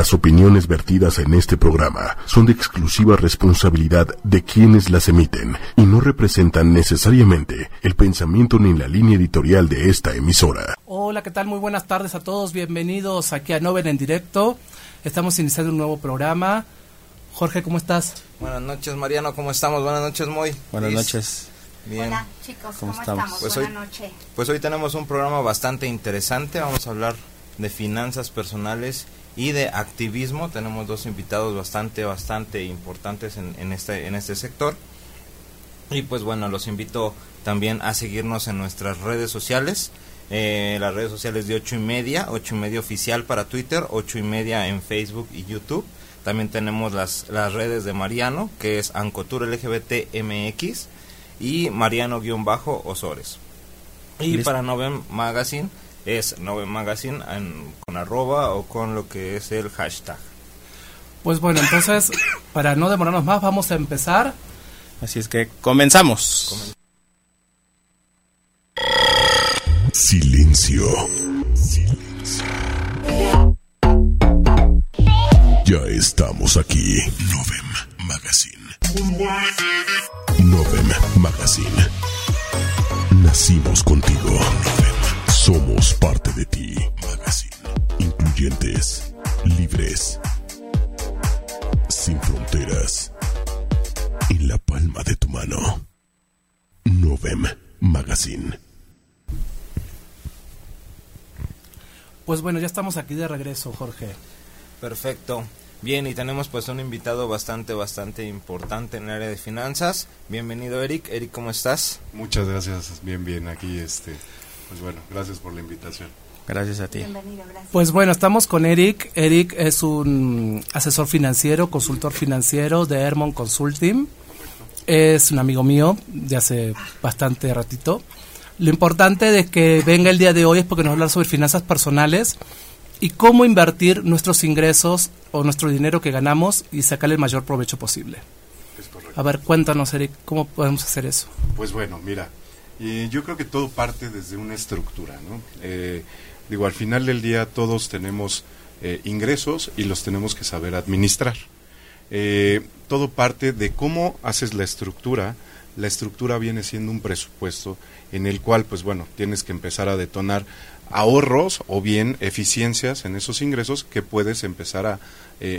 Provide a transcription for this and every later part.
Las opiniones vertidas en este programa son de exclusiva responsabilidad de quienes las emiten y no representan necesariamente el pensamiento ni la línea editorial de esta emisora. Hola, ¿qué tal? Muy buenas tardes a todos. Bienvenidos aquí a Novel en directo. Estamos iniciando un nuevo programa. Jorge, ¿cómo estás? Buenas noches, Mariano. ¿Cómo estamos? Buenas noches, Moy. Buenas noches. Bien. Hola, chicos. ¿Cómo, estamos? Pues Buenas noches. Pues hoy tenemos un programa bastante interesante. Vamos a hablar de finanzas personales y de activismo. Tenemos dos invitados bastante, bastante importantes en, este, en este sector. Y pues bueno, los invito también a seguirnos en nuestras redes sociales. Eh, las redes sociales de ocho y media, ocho y media oficial para Twitter, ocho y media en Facebook y YouTube. También tenemos las, las redes de Mariano, que es Ancotur LGBT MX y Mariano-Osores. Y para Novem Magazine es Nove Magazine con arroba o con lo que es el hashtag. Pues bueno, entonces, para no demorarnos más, vamos a empezar. Así es que comenzamos. Silencio. Silencio. Ya estamos aquí. Novem Magazine. Novem Magazine. Nacimos contigo. Somos parte de ti. Magazine. Incluyentes. Libres. Sin fronteras. En la palma de tu mano. Novem Magazine. Pues bueno, ya estamos aquí de regreso, Jorge. Perfecto. Bien, y tenemos pues un invitado bastante, bastante importante en el área de finanzas. Bienvenido, Eric. Eric, ¿cómo estás? Muchas gracias. Bien, bien. Aquí, este, pues bueno, gracias por la invitación. Gracias a ti. Bienvenido, gracias. Pues bueno, estamos con Eric. Eric es un asesor financiero, consultor financiero de Hermon Consulting. Es un amigo mío de hace bastante ratito. Lo importante de que venga el día de hoy es porque nos va a hablar sobre finanzas personales y cómo invertir nuestros ingresos o nuestro dinero que ganamos y sacarle el mayor provecho posible. A ver, cuéntanos, Eric, ¿cómo podemos hacer eso? Pues bueno, mira, y yo creo que todo parte desde una estructura, ¿no? Eh, digo, al final del día todos tenemos eh, ingresos y los tenemos que saber administrar. Eh, todo parte de cómo haces la estructura. La estructura viene siendo un presupuesto en el cual, pues bueno, tienes que empezar a detonar ahorros o bien eficiencias en esos ingresos que puedes empezar a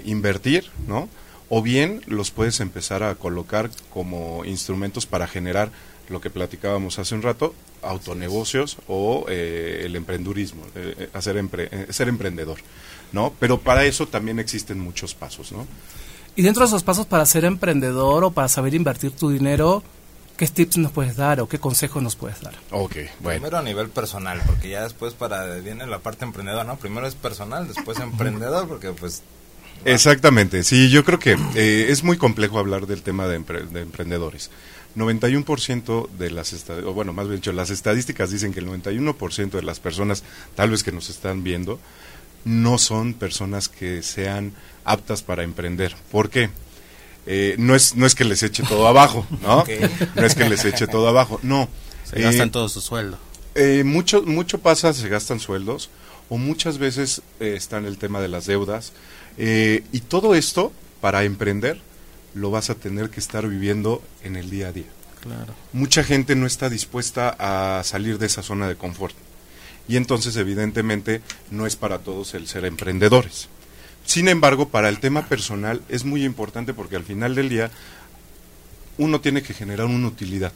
invertir, ¿no? O bien los puedes empezar a colocar como instrumentos para generar lo que platicábamos hace un rato, autonegocios o eh, el emprendurismo, eh, hacer eh, ser emprendedor, ¿no? Pero para eso también existen muchos pasos, ¿no? Y dentro de esos pasos para ser emprendedor o para saber invertir tu dinero, ¿qué tips nos puedes dar o qué consejos nos puedes dar? Ok, bueno. Primero a nivel personal, porque ya después para viene la parte emprendedora, ¿no? Primero es personal, después emprendedor, porque pues... Exactamente, sí, yo creo que es muy complejo hablar del tema de, de emprendedores 91% de las, o bueno, más bien dicho, las estadísticas dicen que el 91% de las personas, tal vez que nos están viendo, no son personas que sean aptas para emprender. ¿Por qué? Eh, no, es, no es que les eche todo abajo, ¿no? No es que les eche todo abajo, no. Se gastan eh, todo su sueldo. Eh, mucho, mucho pasa, se gastan sueldos, o muchas veces está en el tema de las deudas, y todo esto, para emprender, lo vas a tener que estar viviendo en el día a día. Claro. Mucha gente no está dispuesta a salir de esa zona de confort. Y entonces, evidentemente, no es para todos el ser emprendedores. Sin embargo, para el tema personal es muy importante porque al final del día uno tiene que generar una utilidad,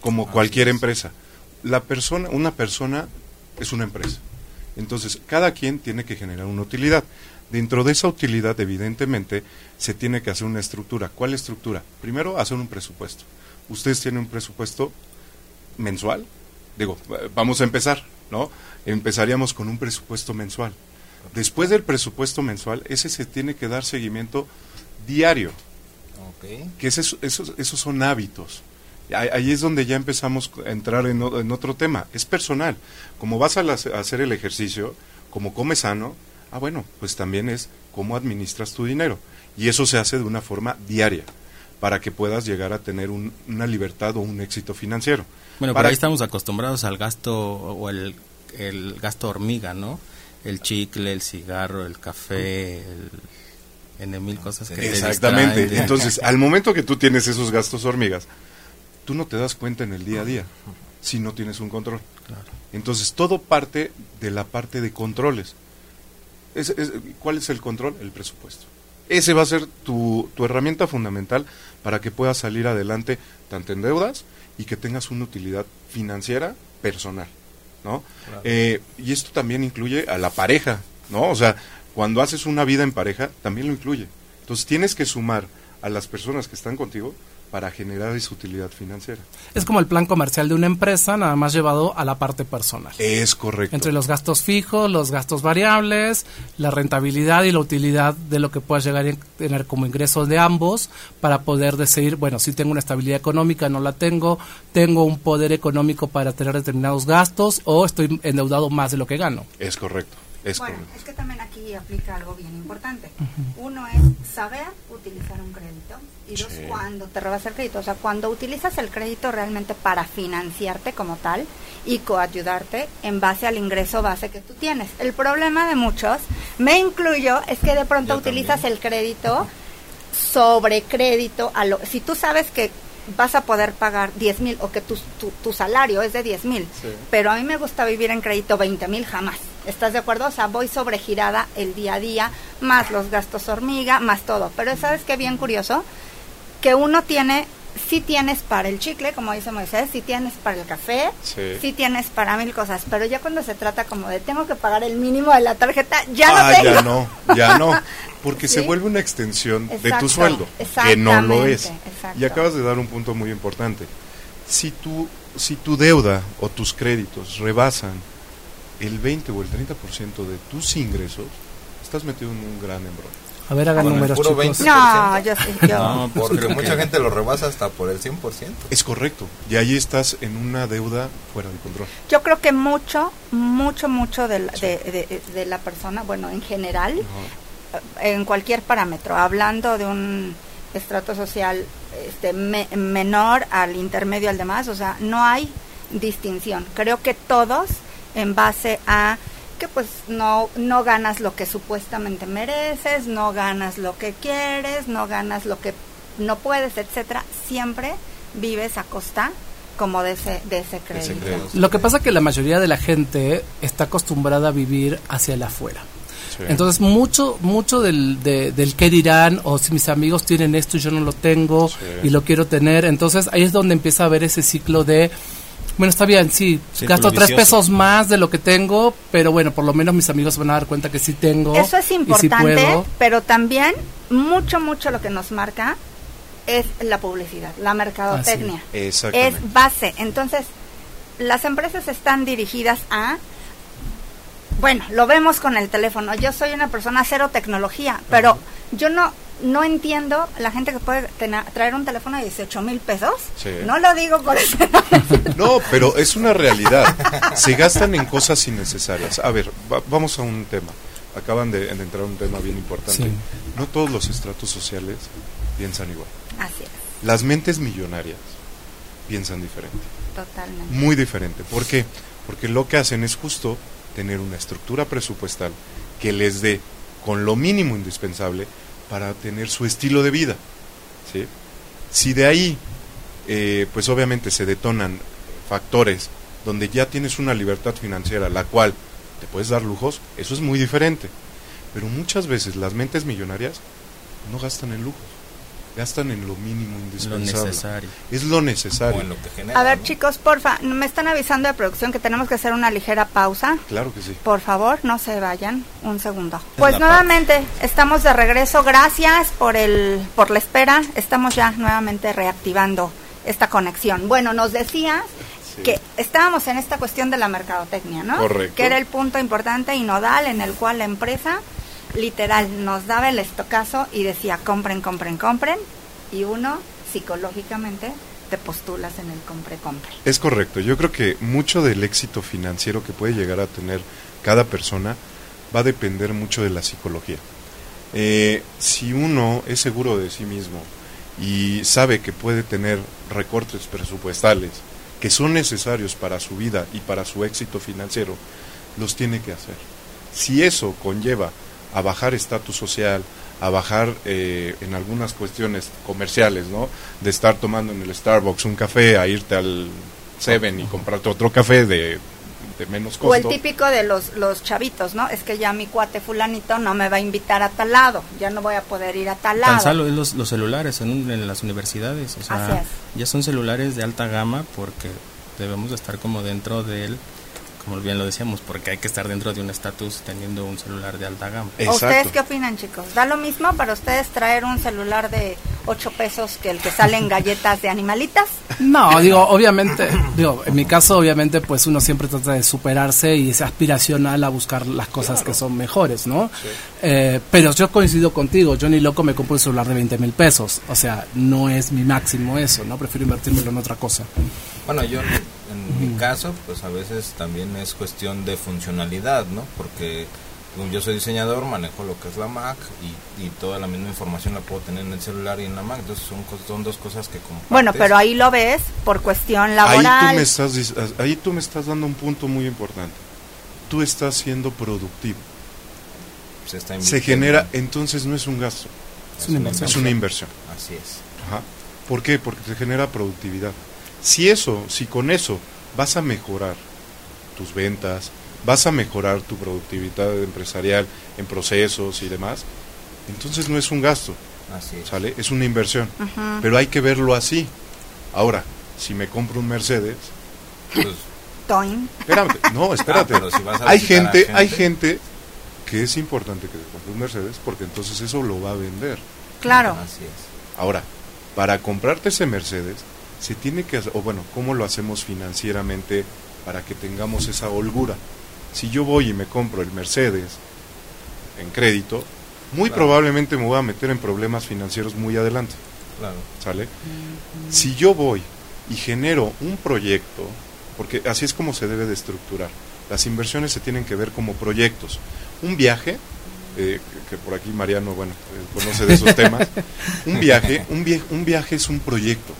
como cualquier empresa. La persona, una persona es una empresa. Entonces, cada quien tiene que generar una utilidad. Dentro de esa utilidad, evidentemente, se tiene que hacer una estructura. ¿Cuál estructura? Primero, hacer un presupuesto. Ustedes tienen un presupuesto mensual. Digo, vamos a empezar, ¿no? Empezaríamos con un presupuesto mensual. Después del presupuesto mensual, ese se tiene que dar seguimiento diario. Que esos, esos son hábitos. Ahí es donde ya empezamos a entrar en, otro tema. Es personal. Como vas a, a hacer el ejercicio, como comes sano, Ah, bueno, pues también es cómo administras tu dinero. Y eso se hace de una forma diaria para que puedas llegar a tener una libertad o un éxito financiero. Bueno, para... pero ahí estamos acostumbrados al gasto o el, gasto hormiga, ¿no? el chicle, el cigarro, el café, el, en mil cosas que Exactamente. Entonces, al momento que tú tienes esos gastos hormigas, tú no te das cuenta en el día a día si no tienes un control. Entonces, todo parte de la parte de controles. ¿Cuál es el control? El presupuesto. Ese va a ser tu, tu herramienta fundamental para que puedas salir adelante tanto en deudas y que tengas una utilidad financiera personal. ¿no? Eh, y esto también incluye a la pareja, ¿no? O sea, cuando haces una vida en pareja, también lo incluye. Entonces tienes que sumar a las personas que están contigo para generar esa utilidad financiera. Es como el plan comercial de una empresa, nada más llevado a la parte personal. Es correcto. Entre los gastos fijos, los gastos variables, la rentabilidad y la utilidad de lo que puedas llegar a tener como ingresos de ambos para poder decir, bueno, si tengo una estabilidad económica, no la tengo, tengo un poder económico para tener determinados gastos o estoy endeudado más de lo que gano. Es correcto bueno, es que también aquí aplica algo bien importante. Uno es saber utilizar un crédito y dos, cuando te robas el crédito. O sea, cuando utilizas el crédito realmente para financiarte como tal y coayudarte en base al ingreso base que tú tienes. El problema de muchos, me incluyo, es que de pronto utilizas el crédito sobre crédito. A lo, si tú sabes que vas a poder pagar 10 mil o que tu, tu, salario es de 10 mil, pero a mí me gusta vivir en crédito 20 mil jamás. ¿Estás de acuerdo? O sea, voy sobregirada el día a día, más los gastos hormiga, más todo. Pero ¿sabes qué bien curioso? Que uno tiene, sí tienes para el chicle, como dice Moisés, sí tienes para el café, sí, tienes para mil cosas, pero ya cuando se trata como de tengo que pagar el mínimo de la tarjeta, ya no ah, tengo. ya no, ya no, porque se vuelve una extensión de tu sueldo, que no lo es. Y acabas de dar un punto muy importante. Si tu, si tu deuda o tus créditos rebasan el 20 o el 30% de tus ingresos, estás metido en un gran embrollo. A ver, hagan números, chicos. No, yo sí, yo. No, porque mucha gente lo rebasa hasta por el 100%. Es correcto. Y ahí estás en una deuda fuera de control. Yo creo que mucho, mucho, mucho de la, de, de, la persona, bueno, en general, en cualquier parámetro, hablando de un estrato social este, menor al intermedio al demás, o sea, no hay distinción. Creo que todos en base a que pues no, no ganas lo que supuestamente mereces, no ganas lo que quieres, no ganas lo que no puedes, etcétera, siempre vives a costa como de ese, de ese crédito. Lo que pasa es que la mayoría de la gente está acostumbrada a vivir hacia el afuera. Entonces, mucho mucho del, del qué dirán, o si mis amigos tienen esto y yo no lo tengo y lo quiero tener. Entonces, ahí es donde empieza a haber ese ciclo de bueno, está bien, sí, gasto tres pesos más de lo que tengo, pero bueno, por lo menos mis amigos se van a dar cuenta que sí tengo. Eso es importante, pero también mucho, mucho lo que nos marca es la publicidad, la mercadotecnia. Ah, es base. Entonces, las empresas están dirigidas a bueno, lo vemos con el teléfono. Yo soy una persona cero tecnología, pero yo no no entiendo la gente que puede tener, traer un teléfono de 18 mil pesos. No lo digo por eso. no, pero es una realidad. Se gastan en cosas innecesarias. A ver, vamos a un tema. Acaban de, entrar un tema bien importante. No todos los estratos sociales piensan igual. Así es. Las mentes millonarias piensan diferente. Totalmente. Muy diferente. ¿Por qué? Porque lo que hacen es justo tener una estructura presupuestal que les dé con lo mínimo indispensable para tener su estilo de vida. ¿sí? Si de ahí, eh, pues obviamente se detonan factores donde ya tienes una libertad financiera, la cual te puedes dar lujos, eso es muy diferente. Pero muchas veces las mentes millonarias no gastan en lujos gastan en lo mínimo indispensable. Lo necesario. Es lo necesario. a ver, chicos, porfa, me están avisando de producción que tenemos que hacer una ligera pausa. Claro que sí. Por favor, no se vayan. Un segundo. Pues nuevamente estamos de regreso. Gracias por el por la espera. Estamos ya nuevamente reactivando esta conexión. Bueno, nos decías que estábamos en esta cuestión de la mercadotecnia, ¿no? Correcto. Que era el punto importante y nodal en el cual la empresa literal nos daba el estocazo y decía compren, compren, compren y uno psicológicamente te postulas en el compre, compre. Es correcto, yo creo que mucho del éxito financiero que puede llegar a tener cada persona va a depender mucho de la psicología. Eh, si uno es seguro de sí mismo y sabe que puede tener recortes presupuestales que son necesarios para su vida y para su éxito financiero, los tiene que hacer Si eso conlleva a bajar estatus social, a bajar eh, en algunas cuestiones comerciales, ¿no? De estar tomando en el Starbucks un café, a irte al Seven y comprarte otro café de, de menos costo. O el típico de los, los chavitos, ¿no? Es que ya mi cuate fulanito no me va a invitar a tal lado, ya no voy a poder ir a tal lado. Tan solo es los, los celulares en, un- en las universidades, o Así sea, es. ya son celulares de alta gama porque debemos de estar como dentro del, como bien lo decíamos, porque hay que estar dentro de un estatus teniendo un celular de alta gama. ¿O ¿Ustedes Exacto. qué opinan, chicos? ¿Da lo mismo para ustedes traer un celular de 8 pesos que el que sale en galletas de animalitas? No, digo, obviamente, digo, en mi caso, obviamente, pues uno siempre trata de superarse y es aspiracional a buscar las cosas que son mejores, ¿no? Eh, pero yo coincido contigo, yo ni loco me compro un celular de 20 mil pesos, o sea, no es mi máximo eso, ¿no? Prefiero invertirlo en otra cosa. Bueno, yo en mi caso, pues a veces también es cuestión de funcionalidad, ¿no? Porque como yo soy diseñador, manejo lo que es la Mac y, y toda la misma información la puedo tener en el celular y en la Mac. Entonces son, son dos cosas que compartes. Bueno, pero ahí lo ves por cuestión Ahí laboral. tú, me estás, dis- ahí tú me estás dando un punto muy importante. Tú estás siendo productivo. se, está Se invirtiendo. genera, entonces no es un gasto, Es una inversión. es una inversión. Así es. Ajá. ¿Por qué? Porque te genera productividad. Si eso, si con eso vas a mejorar tus ventas, vas a mejorar tu productividad empresarial en procesos y demás, entonces no es un gasto, Así es. ¿sale? Es una inversión. Pero hay que verlo así. Ahora, si me compro un Mercedes, Pues, Toin. espérate, no, espérate. Ah, pero si vas a hay gente, hay gente. gente que es importante que te compre un Mercedes porque entonces eso lo va a vender. Claro. Así es. Ahora, para comprarte ese Mercedes, se tiene que hacer, o bueno, ¿cómo lo hacemos financieramente para que tengamos esa holgura? Si yo voy y me compro el Mercedes en crédito, muy Claro. probablemente me voy a meter en problemas financieros muy adelante, Claro. ¿sale? Si yo voy y genero un proyecto, porque así es como se debe de estructurar, las inversiones se tienen que ver como proyectos. Un viaje, eh, que, que por aquí Mariano, bueno, eh, conoce de esos temas, un viaje, un, vie- un viaje es un proyecto.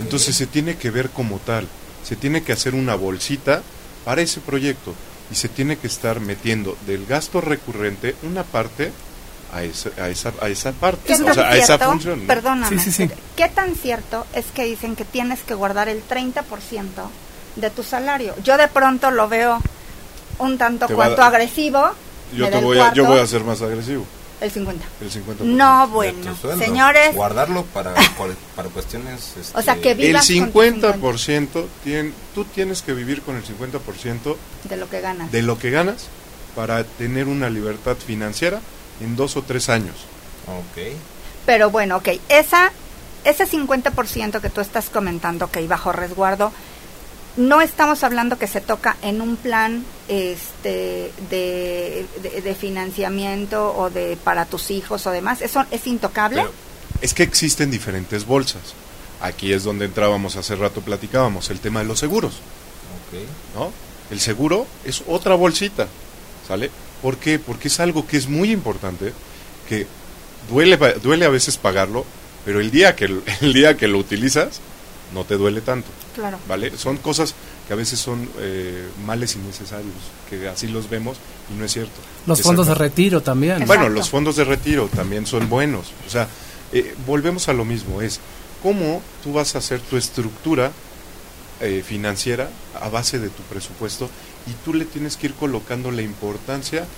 Entonces se tiene que ver como tal, se tiene que hacer una bolsita para ese proyecto y se tiene que estar metiendo del gasto recurrente una parte a esa, a esa, a esa parte, ¿Qué o tan sea, a esa cierto? función. ¿no? Perdóname. Sí, sí, sí. ¿Qué tan cierto es que dicen que tienes que guardar el 30% de tu salario? Yo de pronto lo veo un tanto cuanto agresivo. Yo, te voy a, yo voy a ser más agresivo, El 50. el 50%. No, bueno. sueldo. Señores, Guardarlo para, para cuestiones. Este, O sea, que El vivas con tu 50%, tien- tú tienes que vivir con el 50% de lo que ganas. de lo que ganas para tener una libertad financiera en dos o tres años. Ok. Pero bueno, ok, esa, ese 50% que tú estás comentando, ok, bajo resguardo, no estamos hablando que se toca en un plan este de, de, de financiamiento o de para tus hijos o demás. ¿Eso es intocable? Pero es que existen diferentes bolsas. Aquí es donde entrábamos hace rato, platicábamos, el tema de los seguros. Ok. ¿no? El seguro es otra bolsita, ¿sale? ¿Por qué? Porque es algo que es muy importante, que duele, pa- duele a veces pagarlo, pero el día que el, el día que lo utilizas no te duele tanto, claro. ¿vale? Son cosas que a veces son eh, males innecesarios, que así los vemos y no es cierto. Los fondos de retiro también. Exacto. Bueno, los fondos de retiro también son buenos. O sea, eh, volvemos a lo mismo, es cómo tú vas a hacer tu estructura eh, financiera a base de tu presupuesto y tú le tienes que ir colocando la importancia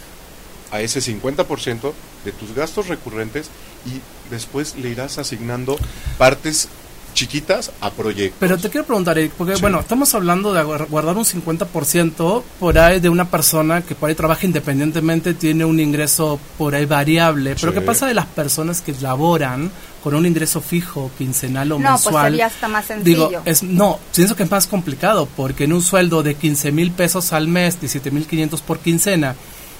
a ese 50% de tus gastos recurrentes y después le irás asignando partes chiquitas a proyectos. Pero te quiero preguntar, Eric, porque Sí. bueno, estamos hablando de guardar un 50% por ahí de una persona que por ahí trabaja independientemente, tiene un ingreso por ahí variable. Pero Sí. ¿qué pasa de las personas que laboran con un ingreso fijo, quincenal o No, pues mensual? sería hasta más sencillo. Digo, es, no, pienso que es más complicado porque en un sueldo de 15 mil pesos al mes, 17 mil 500 por quincena,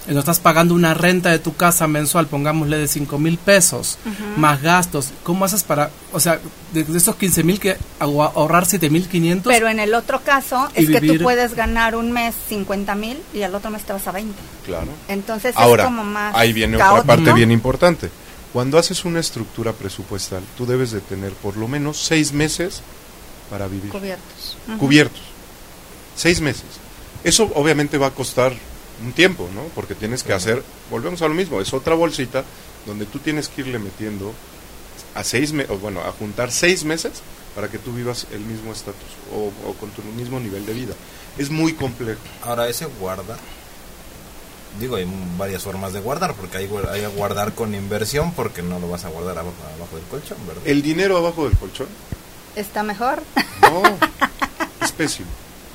no estás pagando una renta de tu casa mensual, pongámosle de 5 mil pesos, más gastos. ¿Cómo haces para, o sea, de, de esos 15 mil que ahor- ahorrar 7 mil 500? Pero en el otro caso es que tú puedes ganar un mes 50 mil y al otro mes te vas a 20. Claro. Entonces Ahora, es como más ahí viene caótico. otra parte bien importante. Cuando haces una estructura presupuestal, tú debes de tener por lo menos seis meses para vivir. cubiertos. Cubiertos. Seis meses. Eso obviamente va a costar un tiempo, ¿no? Porque tienes que hacer, volvemos a lo mismo, es otra bolsita donde tú tienes que irle metiendo a seis meses, bueno, a juntar seis meses para que tú vivas el mismo estatus o, o con tu mismo nivel de vida. Es muy complejo. Ahora, ese guarda, digo, hay varias formas de guardar, porque hay, hay a guardar con inversión, porque no lo vas a guardar abajo, abajo del colchón, ¿verdad? El dinero abajo del colchón, ¿Está mejor? no, es pésimo.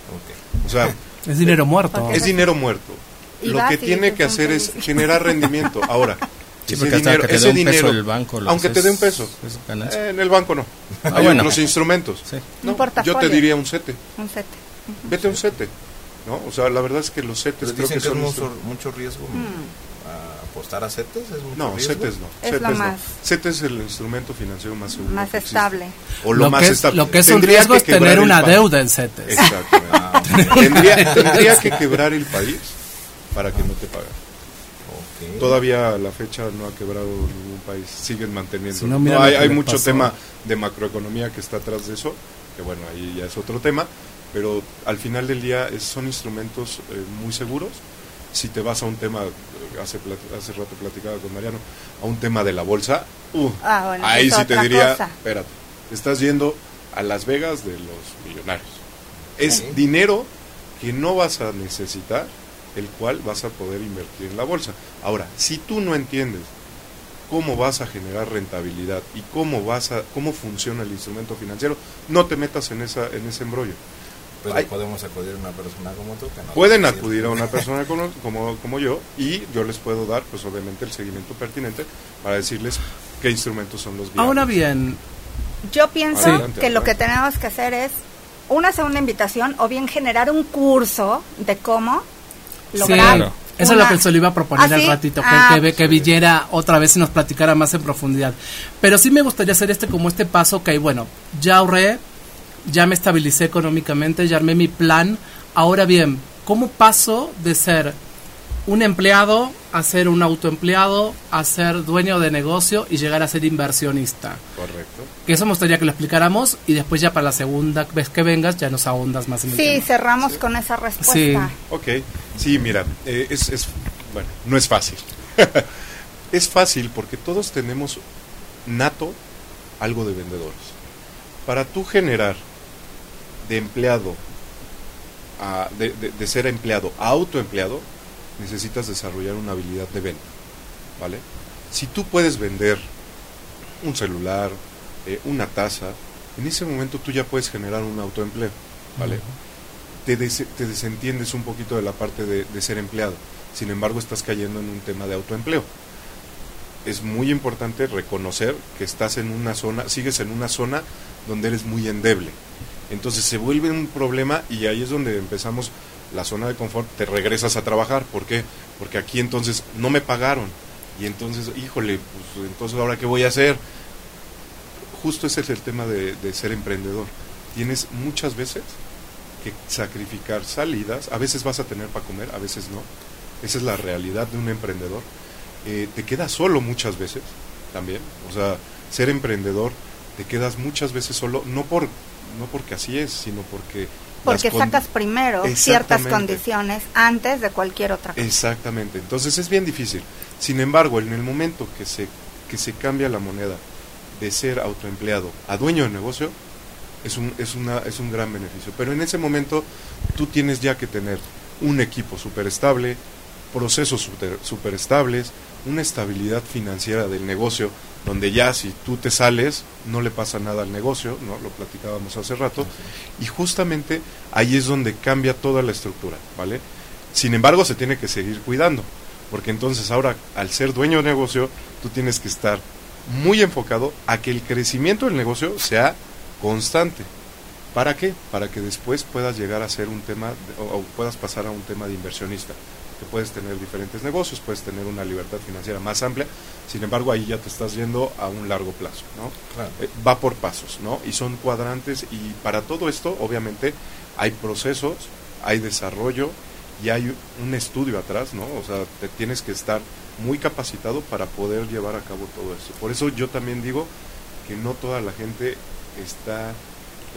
Ok. O sea, Es dinero muerto. Es dinero muerto. Y Lo que tiene que hacer es generar rendimiento. Ahora, Sí, ese dinero, que te ese dé un peso dinero, el banco, lo aunque te dé un peso, eh, en el banco no. Ah, Hay bueno. otros instrumentos. Sí. No, yo te diría un sete. Un sete. Vete a un sete. ¿no? O sea, la verdad es que los setes creo dicen que que es son... mucho, mucho riesgo Mm. a apostar a CETES. ¿Es mucho No, riesgo? CETES no. Es no. CETES es el instrumento financiero más seguro. Estable. O lo, Lo, más es, estable. lo que es un riesgo que es tener una deuda en CETES. Exactamente. Ah, tendría, tendría que quebrar el país para que no te ok. Todavía a la fecha no ha quebrado ningún país, siguen manteniendo. Si no, hay hay mucho pasó. tema de macroeconomía que está atrás de eso, que bueno, ahí ya es otro tema, pero al final del día es- son instrumentos eh, muy seguros. Si te vas a un tema, eh, hace, hace rato platicaba con Mariano, a un tema de la bolsa, uh, Ah, bueno, ahí sí te diría, cosa. espérate, estás yendo a Las Vegas de los millonarios. Es Sí. dinero que no vas a necesitar, el cual vas a poder invertir en la bolsa. Ahora, si tú no entiendes cómo vas a generar rentabilidad y cómo vas a cómo funciona el instrumento financiero, no te metas en esa en ese embrollo. Pero Ay. podemos acudir a una persona como tú que no Pueden acudir a una persona como, como, como yo y yo les puedo dar, pues obviamente, el seguimiento pertinente para decirles qué instrumentos son los viables. Ahora bien, Yo pienso Adelante, que lo que tenemos que hacer es una segunda invitación o bien generar un curso de cómo lograr. Sí, eso es lo que se lo iba a proponer ¿Ah, al ratito, que, Ah, que, ve- que Villera otra vez y nos platicara más en profundidad. Pero sí me gustaría hacer este como este paso, que bueno, ya ahorré, ya me estabilicé económicamente, ya armé mi plan. Ahora bien, ¿cómo paso de ser un empleado a ser un autoempleado, a ser dueño de negocio y llegar a ser inversionista? Correcto. Que eso me gustaría que lo explicáramos y después ya para la segunda vez que vengas ya nos ahondas más en el Sí, tema. cerramos con esa respuesta. Ok, sí, mira, eh, es, es, bueno, no es fácil. es fácil porque todos tenemos nato algo de vendedores. Para tú generar de empleado, a- de, de- de ser empleado a autoempleado, necesitas desarrollar una habilidad de venta, ¿vale? Si tú puedes vender un celular, eh, una taza, en ese momento tú ya puedes generar un autoempleo, ¿vale? te, des- te desentiendes un poquito de la parte de, de ser empleado. Sin embargo, estás cayendo en un tema de autoempleo. Es muy importante reconocer que estás en una zona, sigues en una zona donde eres muy endeble. Entonces se vuelve un problema y ahí es donde empezamos la zona de confort, te regresas a trabajar. ¿Por qué? Porque aquí entonces no me pagaron. Y entonces, híjole, pues entonces ahora qué voy a hacer. Justo ese es el tema de, ser emprendedor. Tienes muchas veces que sacrificar salidas, a veces vas a tener para comer, a veces no. Esa es la realidad de un emprendedor. Eh, te quedas solo muchas veces también. O sea, ser emprendedor te quedas muchas veces solo, no por no porque así es, sino porque Porque sacas primero ciertas condiciones antes de cualquier otra cosa. Exactamente. Entonces es bien difícil. Sin embargo, en el momento que se que se cambia la moneda de ser autoempleado a dueño de negocio, es un, es, una, es un gran beneficio. Pero en ese momento tú tienes ya que tener un equipo súper estable, procesos súper super estables, una estabilidad financiera del negocio, donde ya si tú te sales, no le pasa nada al negocio, ¿no? lo platicábamos hace rato, y justamente ahí es donde cambia toda la estructura, ¿vale? Sin embargo, se tiene que seguir cuidando, porque entonces ahora, al ser dueño de negocio, tú tienes que estar muy enfocado a que el crecimiento del negocio sea constante. ¿Para qué? Para que después puedas llegar a ser un tema, de- o, o puedas pasar a un tema de inversionista. Que puedes tener diferentes negocios, puedes tener una libertad financiera más amplia, sin embargo ahí ya te estás yendo a un largo plazo, ¿no? Claro. Eh, va por pasos, ¿no? Y son cuadrantes y para todo esto, obviamente, hay procesos, hay desarrollo y hay un estudio atrás, ¿no? O sea, te tienes que estar muy capacitado para poder llevar a cabo todo eso. Por eso yo también digo que no toda la gente está,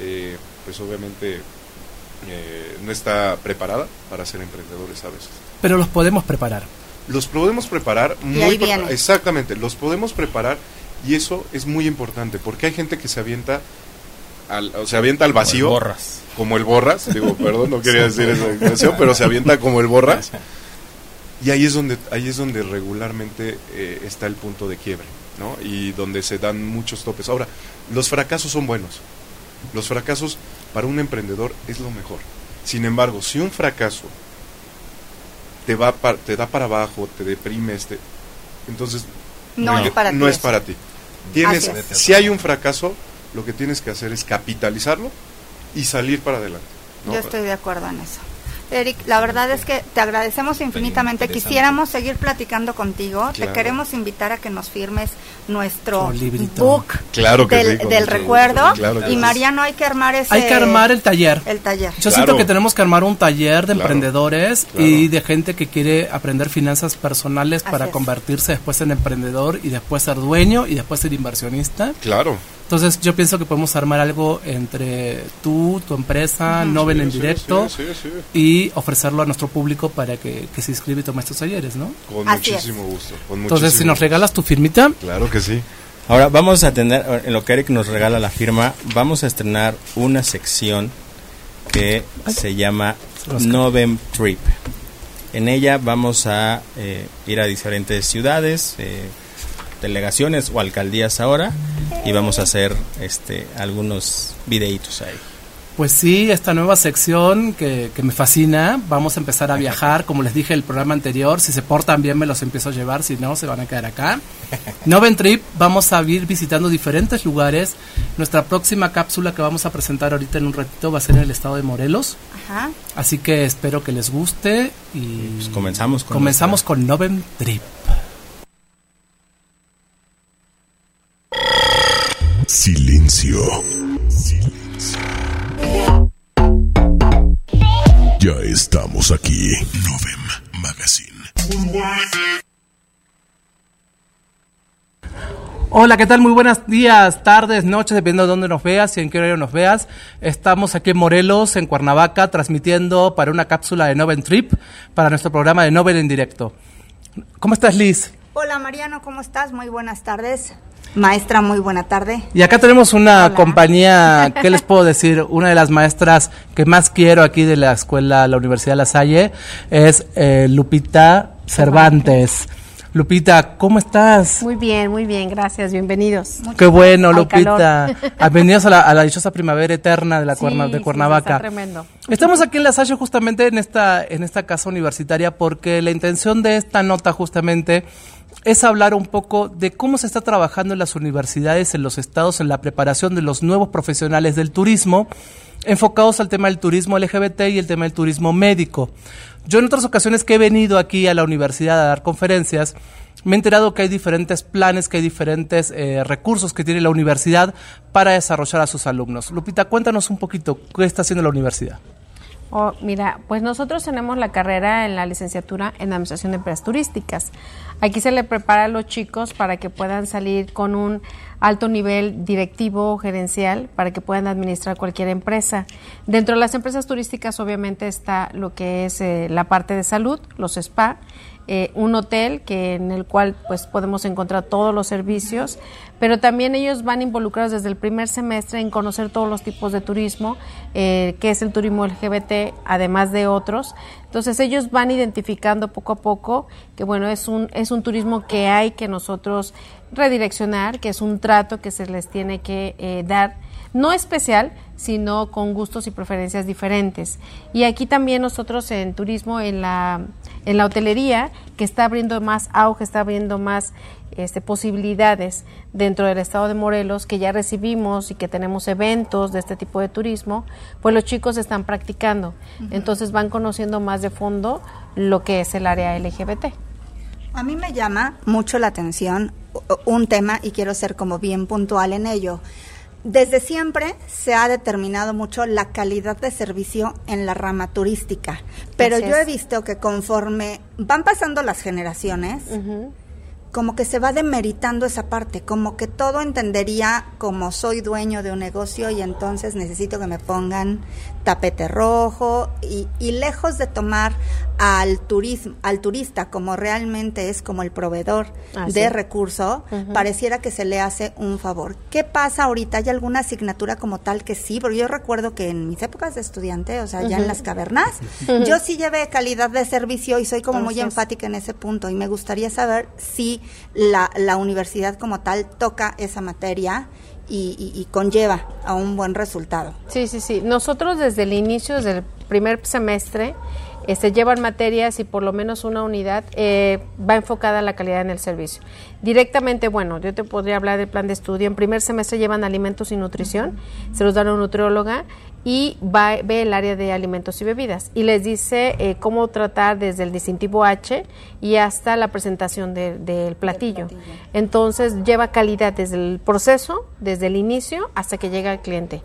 eh, pues obviamente, eh, no está preparada para ser emprendedores a veces. Pero los podemos preparar. Los podemos preparar muy pre- exactamente, los podemos preparar y eso es muy importante porque hay gente que se avienta al, o se avienta al vacío Como el borras. como el borras, digo, perdón, no quería decir esa expresión, pero se avienta como el borras. Y ahí es donde ahí es donde regularmente eh, está el punto de quiebre, ¿no? Y donde se dan muchos topes. Ahora, los fracasos son buenos. Los fracasos para un emprendedor es lo mejor. Sin embargo, si un fracaso te va pa- te da para abajo, te deprimes, te- entonces No es para ti no es eso. para ti. Tienes, si hay un fracaso, lo que tienes que hacer es capitalizarlo y salir para adelante. ¿no? Yo estoy de acuerdo en eso. Eric, la verdad es que te agradecemos infinitamente. Quisiéramos seguir platicando contigo. Te queremos invitar a que nos firmes nuestro book Claro que del, sí, recuerdo. Claro que y. Mariano, hay que armar ese... Hay que armar el taller. el taller. Yo Claro. siento que tenemos que armar un taller de Claro. emprendedores Claro. y de gente que quiere aprender finanzas personales Así para es. convertirse después en emprendedor y después ser dueño y después ser inversionista. Claro. Entonces yo pienso que podemos armar algo entre tú, tu empresa, Nobel en Sí, directo sí, sí, sí. y ofrecerlo a nuestro público para que, que se inscriba y tome estos talleres, ¿no? Con Así muchísimo gusto. Con Entonces si nos regalas tu firmita, Claro que sí. Ahora vamos a tener, en lo que Eric nos regala la firma, vamos a estrenar una sección que se llama Novem Trip. En ella vamos a eh, ir a diferentes ciudades, eh, delegaciones o alcaldías ahora y vamos a hacer este algunos videitos ahí. Pues sí, esta nueva sección que, que me fascina. Vamos a empezar a viajar, como les dije en el programa anterior. Si se portan bien, me los empiezo a llevar. Si no, se van a quedar acá. Noven Trip, vamos a ir visitando diferentes lugares. Nuestra próxima cápsula que vamos a presentar ahorita en un ratito va a ser en el estado de Morelos. Ajá. Así que espero que les guste. Y Pues comenzamos con comenzamos nuestra- con Noven Trip. Silencio. Ya estamos aquí. Novem Magazine. Hola, ¿qué tal? Muy buenos días, tardes, noches, dependiendo de dónde nos veas y en qué horario nos veas. Estamos aquí en Morelos, en Cuernavaca, transmitiendo para una cápsula de Noven Trip, para nuestro programa de Novel en directo. ¿Cómo estás, Liz? Hola Mariano, ¿cómo estás? Muy buenas tardes. Maestra, muy buena tarde. Y acá tenemos una Hola. compañía, ¿qué les puedo decir? Una de las maestras que más quiero aquí de la escuela, la Universidad de La Salle, es eh, Lupita Cervantes. Lupita, ¿cómo estás? Muy bien, muy bien, gracias, bienvenidos. Qué bueno, Lupita. calor. Bienvenidos a la, a la dichosa primavera eterna de la Sí, Cuerna- de sí, Cuernavaca. está tremendo. Estamos aquí en La Salle justamente en esta, en esta casa universitaria porque la intención de esta nota justamente es hablar un poco de cómo se está trabajando en las universidades, en los estados, en la preparación de los nuevos profesionales del turismo, enfocados al tema del turismo LGBT y el tema del turismo médico. Yo en otras ocasiones que he venido aquí a la universidad a dar conferencias, me he enterado que hay diferentes planes, que hay diferentes eh, recursos que tiene la universidad para desarrollar a sus alumnos. Lupita, cuéntanos un poquito qué está haciendo la universidad. Oh, mira, pues nosotros tenemos la carrera en la licenciatura en Administración de Empresas Turísticas. Aquí se le prepara a los chicos para que puedan salir con un alto nivel directivo o gerencial para que puedan administrar cualquier empresa. Dentro de las empresas turísticas obviamente está lo que es eh, la parte de salud, los spa, eh, un hotel que en el cual pues podemos encontrar todos los servicios, pero también ellos van involucrados desde el primer semestre en conocer todos los tipos de turismo, eh, que es el turismo LGBT, además de otros. Entonces ellos van identificando poco a poco que bueno es un es un turismo que hay que nosotros redireccionar, que es un trato que se les tiene que eh, dar no especial, sino con gustos y preferencias diferentes. Y aquí también nosotros en turismo, en la, en la hotelería, que está abriendo más auge, está abriendo más este, posibilidades dentro del estado de Morelos, que ya recibimos y que tenemos eventos de este tipo de turismo, pues los chicos están practicando. Entonces van conociendo más de fondo lo que es el área LGBT. A mí me llama mucho la atención un tema y quiero ser como bien puntual en ello. Desde siempre se ha determinado mucho la calidad de servicio en la rama turística, pero Así yo he visto que conforme van pasando las generaciones, como que se va demeritando esa parte, como que todo entendería como soy dueño de un negocio y entonces necesito que me pongan tapete rojo y, y lejos de tomar al turismo, al turista como realmente es como el proveedor Ah, de sí. recurso, pareciera que se le hace un favor. ¿Qué pasa ahorita? ¿Hay alguna asignatura como tal que sí? Porque yo recuerdo que en mis épocas de estudiante, o sea, ya en las cavernas, yo sí llevé calidad de servicio y soy como muy enfática en ese punto y me gustaría saber si la, la universidad como tal toca esa materia y, y- conlleva a un buen resultado. Sí, sí, sí. Nosotros desde el inicio, desde el primer semestre, este, llevan materias y por lo menos una unidad eh, va enfocada a la calidad en el servicio. Directamente, bueno, yo te podría hablar del plan de estudio. En primer semestre llevan alimentos y nutrición, se los da una nutrióloga y va, ve el área de alimentos y bebidas y les dice eh, cómo tratar desde el distintivo H y hasta la presentación de- del platillo. Entonces lleva calidad desde el proceso, desde el inicio hasta que llega al cliente.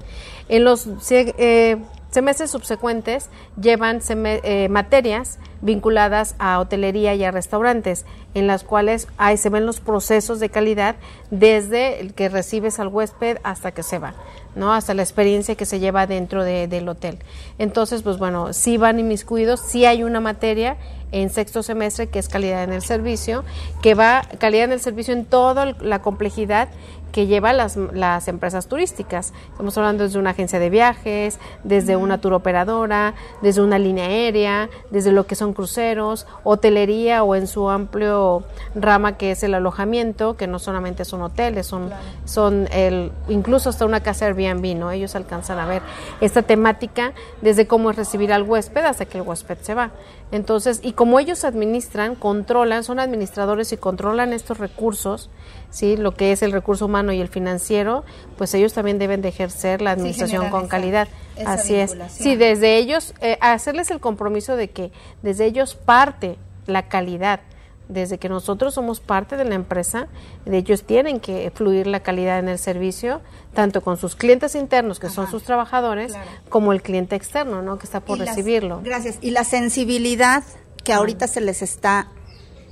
En los eh, semestres subsecuentes llevan eh, materias vinculadas a hotelería y a restaurantes, en las cuales ahí se ven los procesos de calidad desde el que recibes al huésped hasta que se va. ¿no? hasta la experiencia que se lleva dentro de- del hotel. Entonces, pues bueno, sí van inmiscuidos, sí hay una materia en sexto semestre que es calidad en el servicio, que va calidad en el servicio en toda la complejidad que lleva las, las empresas turísticas. Estamos hablando desde una agencia de viajes, desde una tour operadora, desde una línea aérea, desde lo que son cruceros, hotelería o en su amplio rama que es el alojamiento, que no solamente son hoteles, son, son el, incluso hasta una casa Airbnb, ¿no? Ellos alcanzan a ver esta temática desde cómo es recibir al huésped hasta que el huésped se va. Entonces, y como ellos administran, controlan, son administradores y controlan estos recursos, ¿sí? Lo que es el recurso humano y el financiero, pues ellos también deben de ejercer la administración con calidad. esa Así es. Sí, desde ellos, eh, hacerles el compromiso de que desde ellos parte la calidad. Desde que nosotros somos parte de la empresa, de ellos tienen que fluir la calidad en el servicio, tanto con sus clientes internos, que son sus trabajadores, claro. como el cliente externo, ¿no? Que está por Y las- recibirlo. gracias. Y la sensibilidad que ahorita se les está,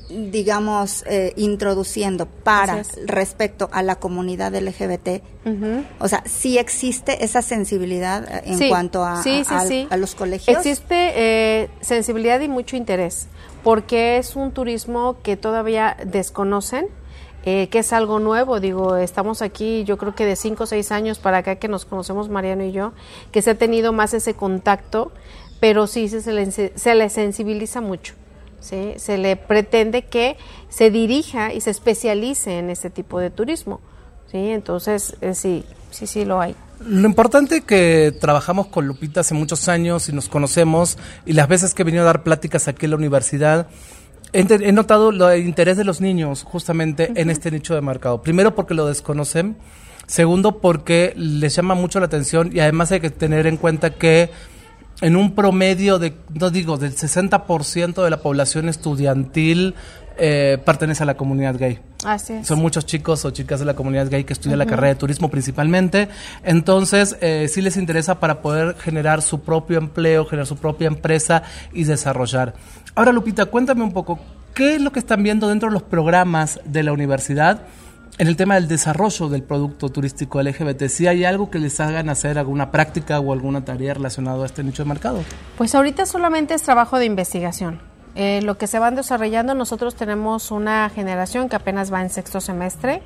digamos, eh, introduciendo para respecto a la comunidad LGBT, o sea, sí existe esa sensibilidad eh, en Sí, cuanto a, sí, a- sí, a- sí. a los colegios. Existe eh, sensibilidad y mucho interés, porque es un turismo que todavía desconocen, eh, que es algo nuevo. Digo, estamos aquí, yo creo que de cinco o seis años para acá que nos conocemos Mariano y yo, que se ha tenido más ese contacto, pero sí se, se le, se le sensibiliza mucho. ¿sí? Se le pretende que se dirija y se especialice en este tipo de turismo. ¿sí? Entonces, eh, sí, sí, sí lo hay. Lo importante que trabajamos con Lupita hace muchos años y nos conocemos y las veces que he venido a dar pláticas aquí en la universidad, he, notado el interés de los niños justamente en este nicho de mercado. Primero porque lo desconocen, segundo porque les llama mucho la atención y además hay que tener en cuenta que en un promedio de, no digo, del 60% de la población estudiantil eh, pertenece a la comunidad gay. Así es. Son muchos chicos o chicas de la comunidad gay que estudian la carrera de turismo principalmente. Entonces, eh, sí les interesa para poder generar su propio empleo, generar su propia empresa y desarrollar. Ahora, Lupita, cuéntame un poco, ¿qué es lo que están viendo dentro de los programas de la universidad en el tema del desarrollo del producto turístico LGBT? ¿Si hay algo que les hagan hacer alguna práctica o alguna tarea relacionada a este nicho de mercado? Pues ahorita solamente es trabajo de investigación. Eh, lo que se van desarrollando, nosotros tenemos una generación que apenas va en sexto semestre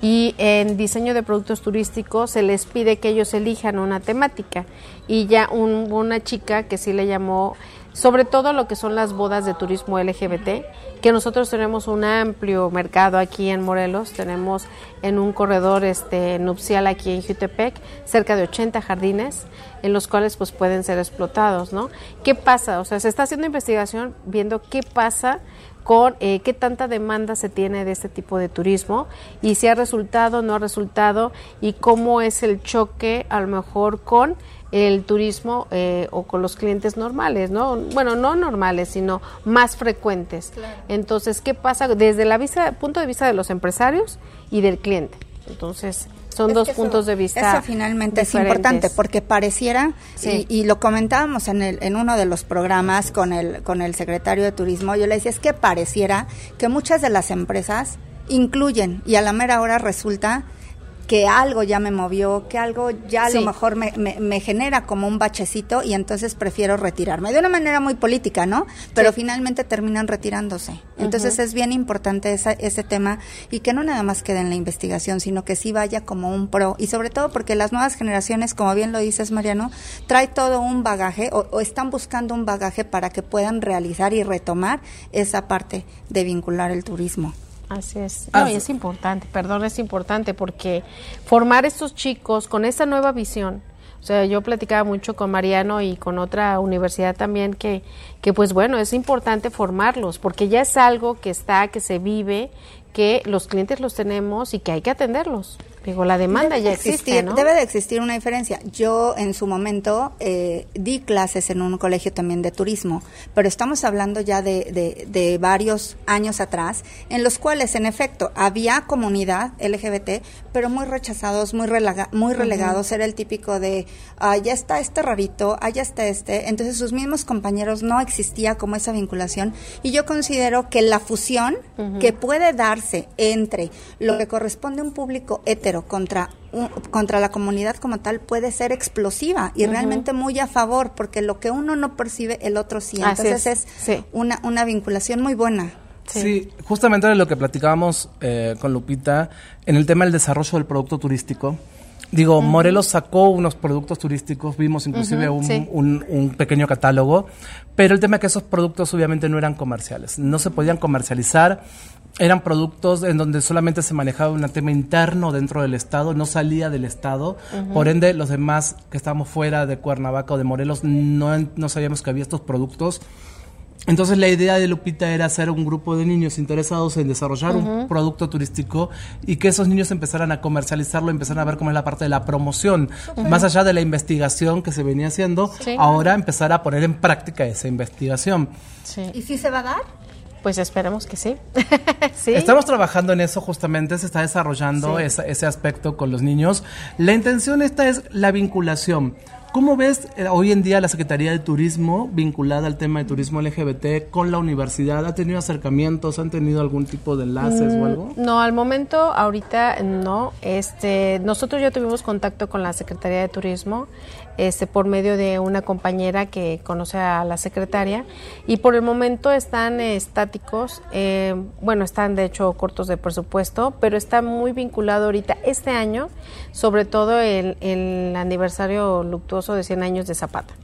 y en diseño de productos turísticos se les pide que ellos elijan una temática. Y ya un- una chica que sí le llamó sobre todo lo que son las bodas de turismo LGBT, que nosotros tenemos un amplio mercado aquí en Morelos, tenemos en un corredor este nupcial aquí en Jutepec cerca de 80 jardines en los cuales pues pueden ser explotados, ¿no? ¿Qué pasa? O sea, se está haciendo investigación viendo qué pasa con eh, qué tanta demanda se tiene de este tipo de turismo y si ha resultado, no ha resultado y cómo es el choque a lo mejor con el turismo eh, o con los clientes normales, ¿no? Bueno, no normales, sino más frecuentes. Entonces, ¿qué pasa desde la vista, punto de vista de los empresarios y del cliente? Entonces, son Es dos eso- puntos de vista. Eso finalmente diferentes. es importante porque pareciera, Sí. y, y lo comentábamos en, el, en uno de los programas con el, con el secretario de Turismo, yo le decía, es que pareciera que muchas de las empresas incluyen y a la mera hora resulta que algo ya me movió, que algo ya a lo mejor me, me, genera como un bachecito y entonces prefiero retirarme. De una manera muy política, ¿no? Pero finalmente terminan retirándose. Entonces es bien importante esa, ese tema y que no nada más quede en la investigación, sino que sí vaya como un pro. Y sobre todo porque las nuevas generaciones, como bien lo dices Mariano, trae todo un bagaje o, o están buscando un bagaje para que puedan realizar y retomar esa parte de vincular el turismo. Así es. No, y es importante, perdón, es importante porque formar estos chicos con esa nueva visión. O sea, yo platicaba mucho con Mariano y con otra universidad también que, que pues bueno, es importante formarlos porque ya es algo que está, que se vive, que los clientes los tenemos y que hay que atenderlos. Digo, la demanda ya existe, ¿no? Debe de existir una diferencia. Yo en su momento eh, di clases en un colegio también de turismo, pero estamos hablando ya de, de, varios años atrás, en los cuales en efecto había comunidad LGBT, pero muy rechazados, muy, muy relegados. Era el típico de, ah, ya está este rarito, allá ah, está este. Entonces sus mismos compañeros no existía como esa vinculación. Y yo considero que la fusión que puede darse entre lo que corresponde a un público hetero, contra contra la comunidad como tal puede ser explosiva y realmente muy a favor porque lo que uno no percibe el otro sí entonces es, una, una vinculación muy buena Sí. justamente de lo que platicábamos eh, con Lupita en el tema del desarrollo del producto turístico. Digo, Morelos sacó unos productos turísticos, vimos inclusive un, un, un, pequeño catálogo, pero el tema es que esos productos obviamente no eran comerciales, no se podían comercializar eran productos en donde solamente se manejaba un tema interno dentro del Estado, no salía del Estado. Por ende, los demás que estábamos fuera de Cuernavaca o de Morelos no, no sabíamos que había estos productos. Entonces la idea de Lupita era hacer un grupo de niños interesados en desarrollar un producto turístico y que esos niños empezaran a comercializarlo, empezaran a ver cómo es la parte de la promoción, más allá de la investigación que se venía haciendo, ahora empezar a poner en práctica esa investigación. ¿Y si se va a dar? Pues esperemos que sí. sí. Estamos trabajando en eso justamente, se está desarrollando ese aspecto con los niños. La intención esta es la vinculación. ¿Cómo ves eh, hoy en día la Secretaría de Turismo vinculada al tema de turismo LGBT con la universidad? ¿Ha tenido acercamientos? ¿Han tenido algún tipo de enlaces o mm, algo? No, al momento, ahorita no. Este, nosotros ya tuvimos contacto con la Secretaría de Turismo este, por medio de una compañera que conoce a la secretaria y por el momento están estáticos, eh, bueno, están de hecho cortos de presupuesto, pero está muy vinculado ahorita este año, sobre todo el, el aniversario luctuoso de 100 años de Zapata.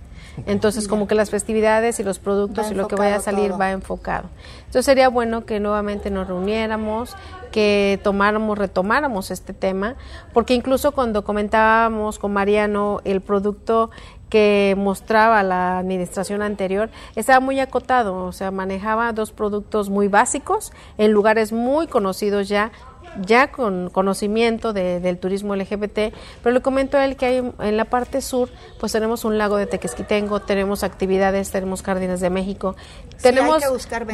Entonces, como que las festividades y los productos y lo que vaya a salir va enfocado. Entonces, sería bueno que nuevamente nos reuniéramos, que tomáramos, retomáramos este tema, porque incluso cuando comentábamos con Mariano el producto que mostraba la administración anterior estaba muy acotado, o sea, manejaba dos productos muy básicos en lugares muy conocidos ya ya con conocimiento del turismo LGBT, pero le comento a él que hay en la parte sur, pues tenemos un lago de Tequesquitengo, tenemos actividades, tenemos jardines de México, tenemos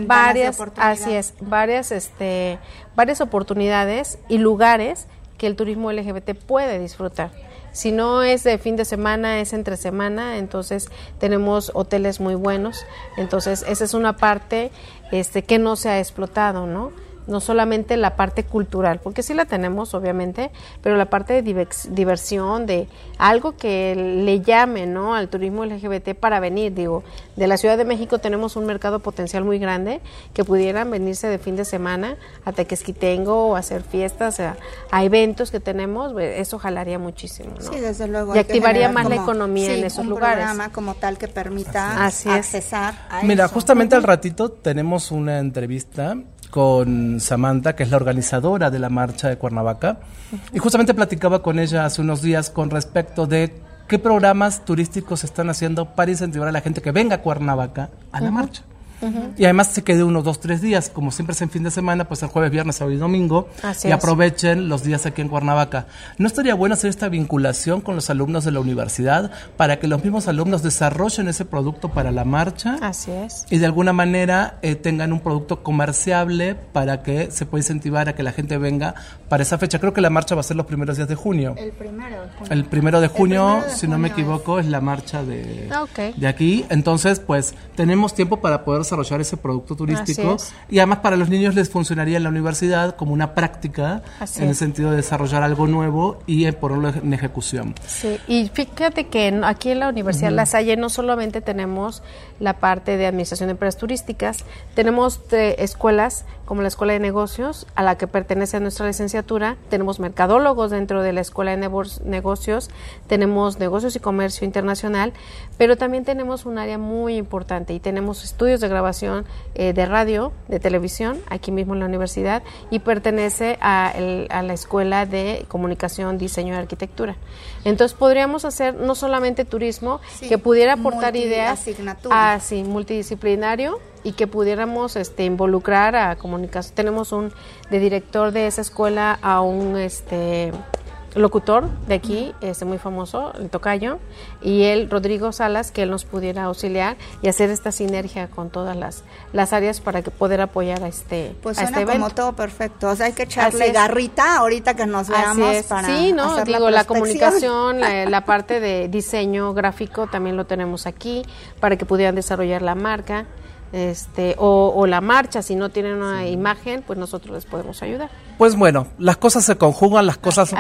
varias, así es, varias, este, varias oportunidades y lugares que el turismo LGBT puede disfrutar. Si no es de fin de semana, es entre semana, entonces tenemos hoteles muy buenos. Entonces, esa es una parte este, que no se ha explotado, ¿no? No solamente la parte cultural, porque sí la tenemos obviamente, pero la parte de diversión, de algo que le llame ¿no? al turismo LGBT para venir. Digo, de la Ciudad de México tenemos un mercado potencial muy grande que pudieran venirse de fin de semana a Tequesquitengo o hacer fiestas, a, eventos que tenemos, eso jalaría muchísimo. ¿no? Sí, desde luego. Y activaría más la economía en esos un lugares. programa como tal que permita accesar a Mira, justamente al ratito tenemos una entrevista con Samantha, que es la organizadora de la marcha de Cuernavaca, y justamente platicaba con ella hace unos días con respecto de qué programas turísticos están haciendo para incentivar a la gente que venga a Cuernavaca a la marcha. Y además se quede unos dos, tres días, como siempre es en fin de semana, pues el jueves, viernes, sábado y domingo, y aprovechen los días aquí en Cuernavaca. ¿No estaría bueno hacer esta vinculación con los alumnos de la universidad para que los mismos alumnos desarrollen ese producto para la marcha? Así es. Y de alguna manera eh, tengan un producto comerciable para que se pueda incentivar a que la gente venga para esa fecha. Creo que la marcha va a ser los primeros días de junio. El primero de junio. El primero de junio, si no me equivoco, es, la marcha de, ah, de aquí. Entonces, pues tenemos tiempo para poder desarrollar ese producto turístico y además para los niños les funcionaría en la universidad como una práctica en el sentido de desarrollar algo nuevo y ponerlo en ejecución. Sí, y fíjate que aquí en la Universidad La Salle no solamente tenemos la parte de administración de empresas turísticas, tenemos escuelas como la Escuela de Negocios, a la que pertenece nuestra licenciatura, tenemos mercadólogos dentro de la Escuela de Negocios, tenemos negocios y comercio internacional, pero también tenemos un área muy importante y tenemos estudios de grabación eh, de radio, de televisión, aquí mismo en la universidad, y pertenece a, la Escuela de Comunicación, Diseño y Arquitectura. Entonces podríamos hacer no solamente turismo, que pudiera aportar ideas, así, multidisciplinario, y que pudiéramos este, involucrar a comunicación. Tenemos un de director de esa escuela a un este locutor de aquí, este muy famoso, el Tocayo, y él, Rodrigo Salas, que él nos pudiera auxiliar y hacer esta sinergia con todas las, las áreas para que poder apoyar a este Pues a suena como todo perfecto, o sea, hay que echarle garrita ahorita que nos veamos para Sí, no, digo, la, comunicación, la, la parte de diseño gráfico también lo tenemos aquí para que pudieran desarrollar la marca este, o, la marcha, si no tienen una imagen, pues nosotros les podemos ayudar. Pues bueno, las cosas se conjugan, las cosas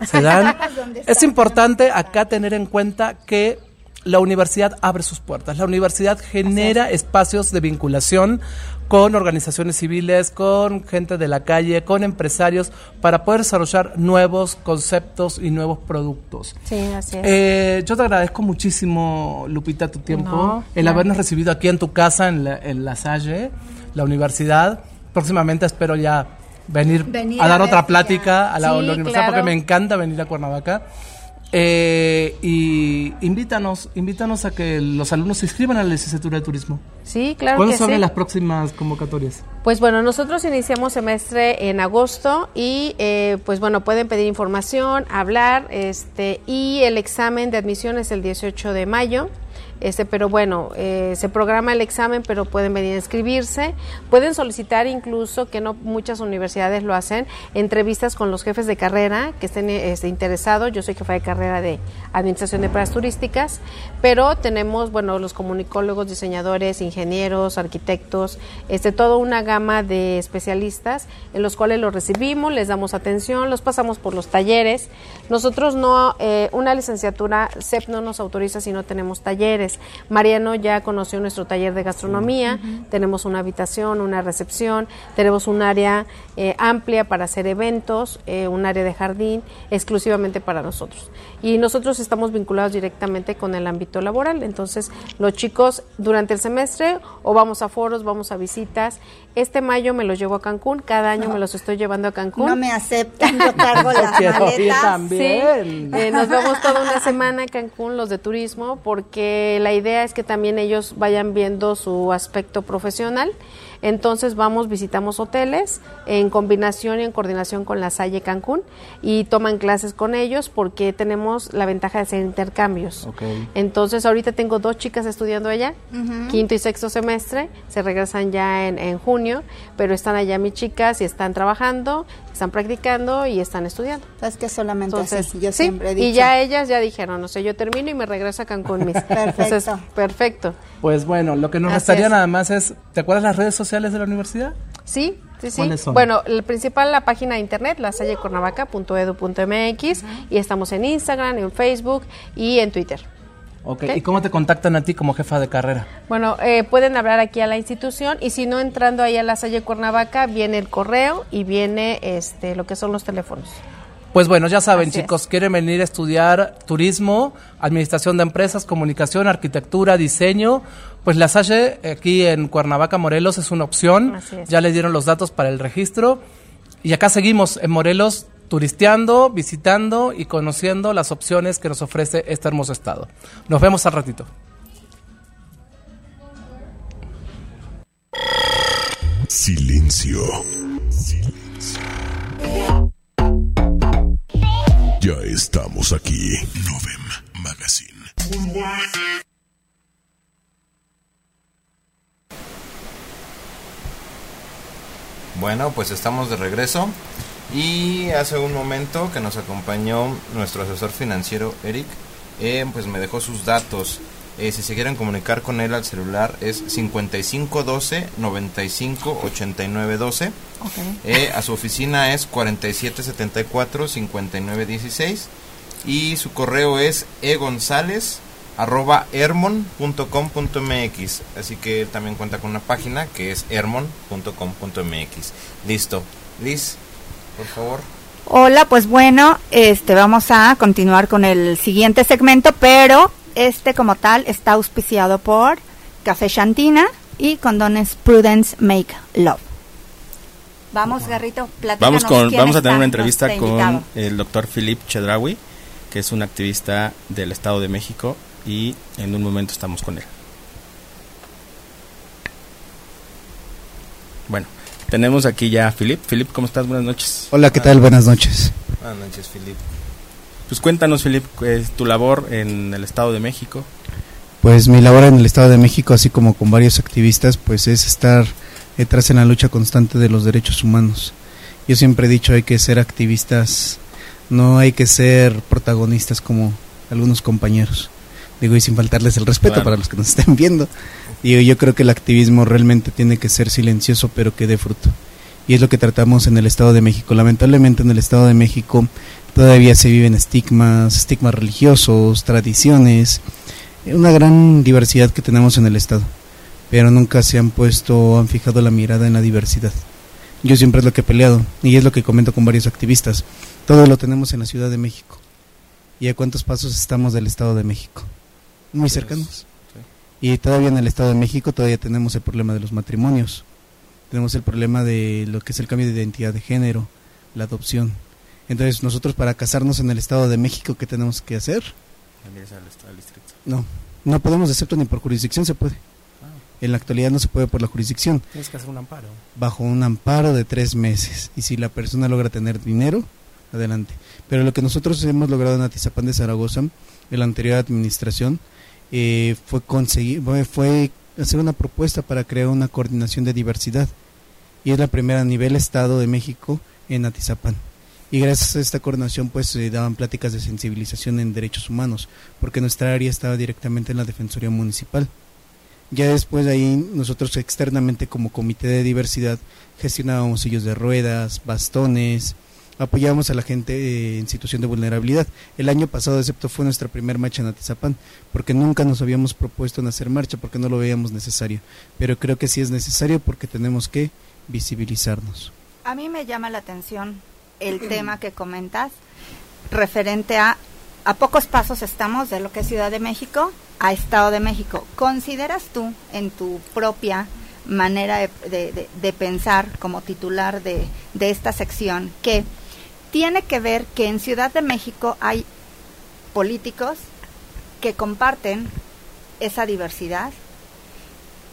se dan. es importante acá tener en cuenta que la universidad abre sus puertas, la universidad genera espacios de vinculación con organizaciones civiles, con gente de la calle, con empresarios, para poder desarrollar nuevos conceptos y nuevos productos. Sí, así es. Eh, yo te agradezco muchísimo, Lupita, tu tiempo, el habernos recibido aquí en tu casa, en la, en la Salle, la universidad. Próximamente espero ya venir, a dar otra plática a la, universidad, porque me encanta venir a Cuernavaca. Eh, y invítanos, invítanos a que los alumnos se inscriban a la licenciatura de turismo. Sí, claro. ¿Cuándo son las próximas convocatorias? Pues bueno, nosotros iniciamos semestre en agosto y eh, pues bueno, pueden pedir información, hablar, este, y el examen de admisión es el 18 de mayo. Este, pero bueno, eh, se programa el examen, pero pueden venir a inscribirse. Pueden solicitar incluso, que no muchas universidades lo hacen, entrevistas con los jefes de carrera que estén este, interesados. Yo soy jefa de carrera de Administración de Empresas Turísticas, pero tenemos, bueno, los comunicólogos, diseñadores, ingenieros, arquitectos, este, toda una gama de especialistas en los cuales los recibimos, les damos atención, los pasamos por los talleres. Nosotros no, eh, una licenciatura CEP no nos autoriza si no tenemos talleres. Mariano ya conoció nuestro taller de gastronomía, tenemos una habitación, una recepción, tenemos un área eh, amplia para hacer eventos, eh, un área de jardín exclusivamente para nosotros. Y nosotros estamos vinculados directamente con el ámbito laboral, entonces los chicos durante el semestre o vamos a foros, vamos a visitas. Este mayo me los llevo a Cancún, cada año me los estoy llevando a Cancún. No me aceptan, yo cargo las maletas. También. Eh, nos vamos toda una semana a Cancún, los de turismo, porque la idea es que también ellos vayan viendo su aspecto profesional. Entonces vamos, visitamos hoteles en combinación y en coordinación con la Salle Cancún y toman clases con ellos porque tenemos la ventaja de hacer intercambios. Entonces ahorita tengo dos chicas estudiando allá, quinto y sexto semestre, se regresan ya en, junio, pero están allá mis chicas y están trabajando, están practicando y están estudiando. Es que solamente Entonces, yo siempre he dicho. Y ya ellas ya dijeron, no sé, yo termino y me regreso a Cancún. Mis. perfecto. perfecto. Pues bueno, lo que nos restaría nada más es, ¿te acuerdas las redes sociales de la universidad? Sí, sí, sí. Bueno, el principal, la página de internet, lasallecornavaca.edu.mx y estamos en Instagram, en Facebook y en Twitter. Okay. ¿Y cómo te contactan a ti como jefa de carrera? Bueno, eh, pueden hablar aquí a la institución y si no entrando ahí a la Salle Cuernavaca viene el correo y viene este lo que son los teléfonos. Pues bueno, ya saben chicos, quieren venir a estudiar turismo, administración de empresas, comunicación, arquitectura, diseño, pues la Salle aquí en Cuernavaca, Morelos es una opción. Ya le dieron los datos para el registro y acá seguimos en Morelos turisteando, visitando y conociendo las opciones que nos ofrece este hermoso estado. Nos vemos al ratito. Silencio. Silencio. Ya estamos aquí. Novem Magazine. Bueno, pues estamos de regreso y hace un momento que nos acompañó nuestro asesor financiero Eric, eh, pues me dejó sus datos. Eh, si se quieren comunicar con él al celular es 5512 95 89 12. Eh, a su oficina es 4774 59 16 y su correo es egonzález arroba hermon.com.mx así que también cuenta con una página que es hermon.com.mx listo. Liz por favor Hola, pues bueno, este vamos a continuar con el siguiente segmento, pero este como tal está auspiciado por Café Shantina y Condones Prudence Make Love. Vamos, Garrito, Vamos, con, vamos a tener una entrevista con el doctor Philip Chedrawi, que es un activista del Estado de México, y en un momento estamos con él. Bueno, tenemos aquí ya a Philip. Philip, ¿cómo estás? Buenas noches. Hola, ¿qué tal? Buenas noches. Buenas noches, Philip. Pues cuéntanos, Philip, es tu labor en el Estado de México? Pues mi labor en el Estado de México, así como con varios activistas, pues es estar detrás en la lucha constante de los derechos humanos. Yo siempre he dicho, hay que ser activistas, no hay que ser protagonistas como algunos compañeros. Digo, y sin faltarles el respeto para los que nos estén viendo. Digo, yo creo que el activismo realmente tiene que ser silencioso, pero que dé fruto. Y es lo que tratamos en el Estado de México. Lamentablemente en el Estado de México Todavía se viven estigmas, estigmas religiosos, tradiciones, una gran diversidad que tenemos en el Estado, pero nunca se han puesto, han fijado la mirada en la diversidad. Yo siempre es lo que he peleado y es lo que comento con varios activistas. Todo lo tenemos en la Ciudad de México. ¿Y a cuántos pasos estamos del Estado de México? Muy cercanos. Y todavía en el Estado de México todavía tenemos el problema de los matrimonios. Tenemos el problema de lo que es el cambio de identidad de género, la adopción. Entonces, nosotros para casarnos en el Estado de México, ¿qué tenemos que hacer? No, no podemos excepto ni por jurisdicción se puede. Ah. En la actualidad no se puede por la jurisdicción. Tienes que hacer un amparo. Bajo un amparo de tres meses. Y si la persona logra tener dinero, adelante. Pero lo que nosotros hemos logrado en Atizapán de Zaragoza, en la anterior administración, eh, fue conseguir, fue hacer una propuesta para crear una coordinación de diversidad. Y es la primera a nivel Estado de México en Atizapán y gracias a esta coordinación pues se daban pláticas de sensibilización en derechos humanos, porque nuestra área estaba directamente en la Defensoría Municipal. Ya después de ahí nosotros externamente como comité de diversidad gestionábamos sillos de ruedas, bastones, apoyábamos a la gente eh, en situación de vulnerabilidad. El año pasado, excepto, fue nuestra primera marcha en Atizapán, porque nunca nos habíamos propuesto en hacer marcha, porque no lo veíamos necesario. Pero creo que sí es necesario porque tenemos que visibilizarnos. A mí me llama la atención el tema que comentas referente a a pocos pasos estamos de lo que es Ciudad de México a Estado de México. ¿Consideras tú en tu propia manera de, pensar como titular de, de, esta sección que tiene que ver que en Ciudad de México hay políticos que comparten esa diversidad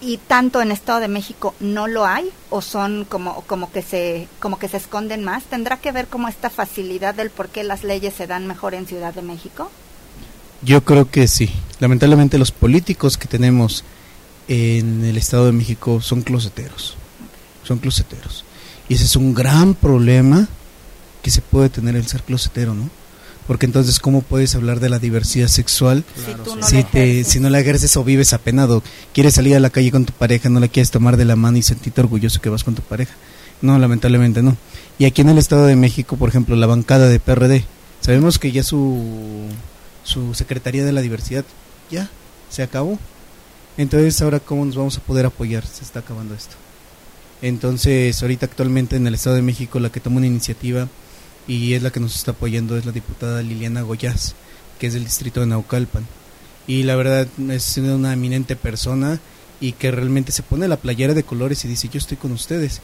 y tanto en Estado de México no lo hay o son como como que se como que se esconden más. Tendrá que ver como esta facilidad del por qué las leyes se dan mejor en Ciudad de México yo creo que sí. Lamentablemente los políticos que tenemos en el Estado de México son closeteros. Son closeteros. Y ese es un gran problema que se puede tener el ser closetero no porque entonces cómo puedes hablar de la diversidad sexual si, te, si no la ejerces o vives apenado, quieres salir a la calle con tu pareja, no la quieres tomar de la mano y sentirte orgulloso que vas con tu pareja. No, lamentablemente no. Y aquí en el Estado de México, por ejemplo, la bancada de PRD, sabemos que ya su, su Secretaría de la Diversidad ya se acabó. Entonces, ahora cómo nos vamos a poder apoyar? Se está acabando esto. Entonces, ahorita actualmente en el Estado de México la que toma una iniciativa y es la que nos está apoyando es la diputada Liliana Goyaz, que es del distrito de Naucalpan. Y la verdad es una eminente persona y que realmente se pone la playera de colores y dice yo estoy con ustedes.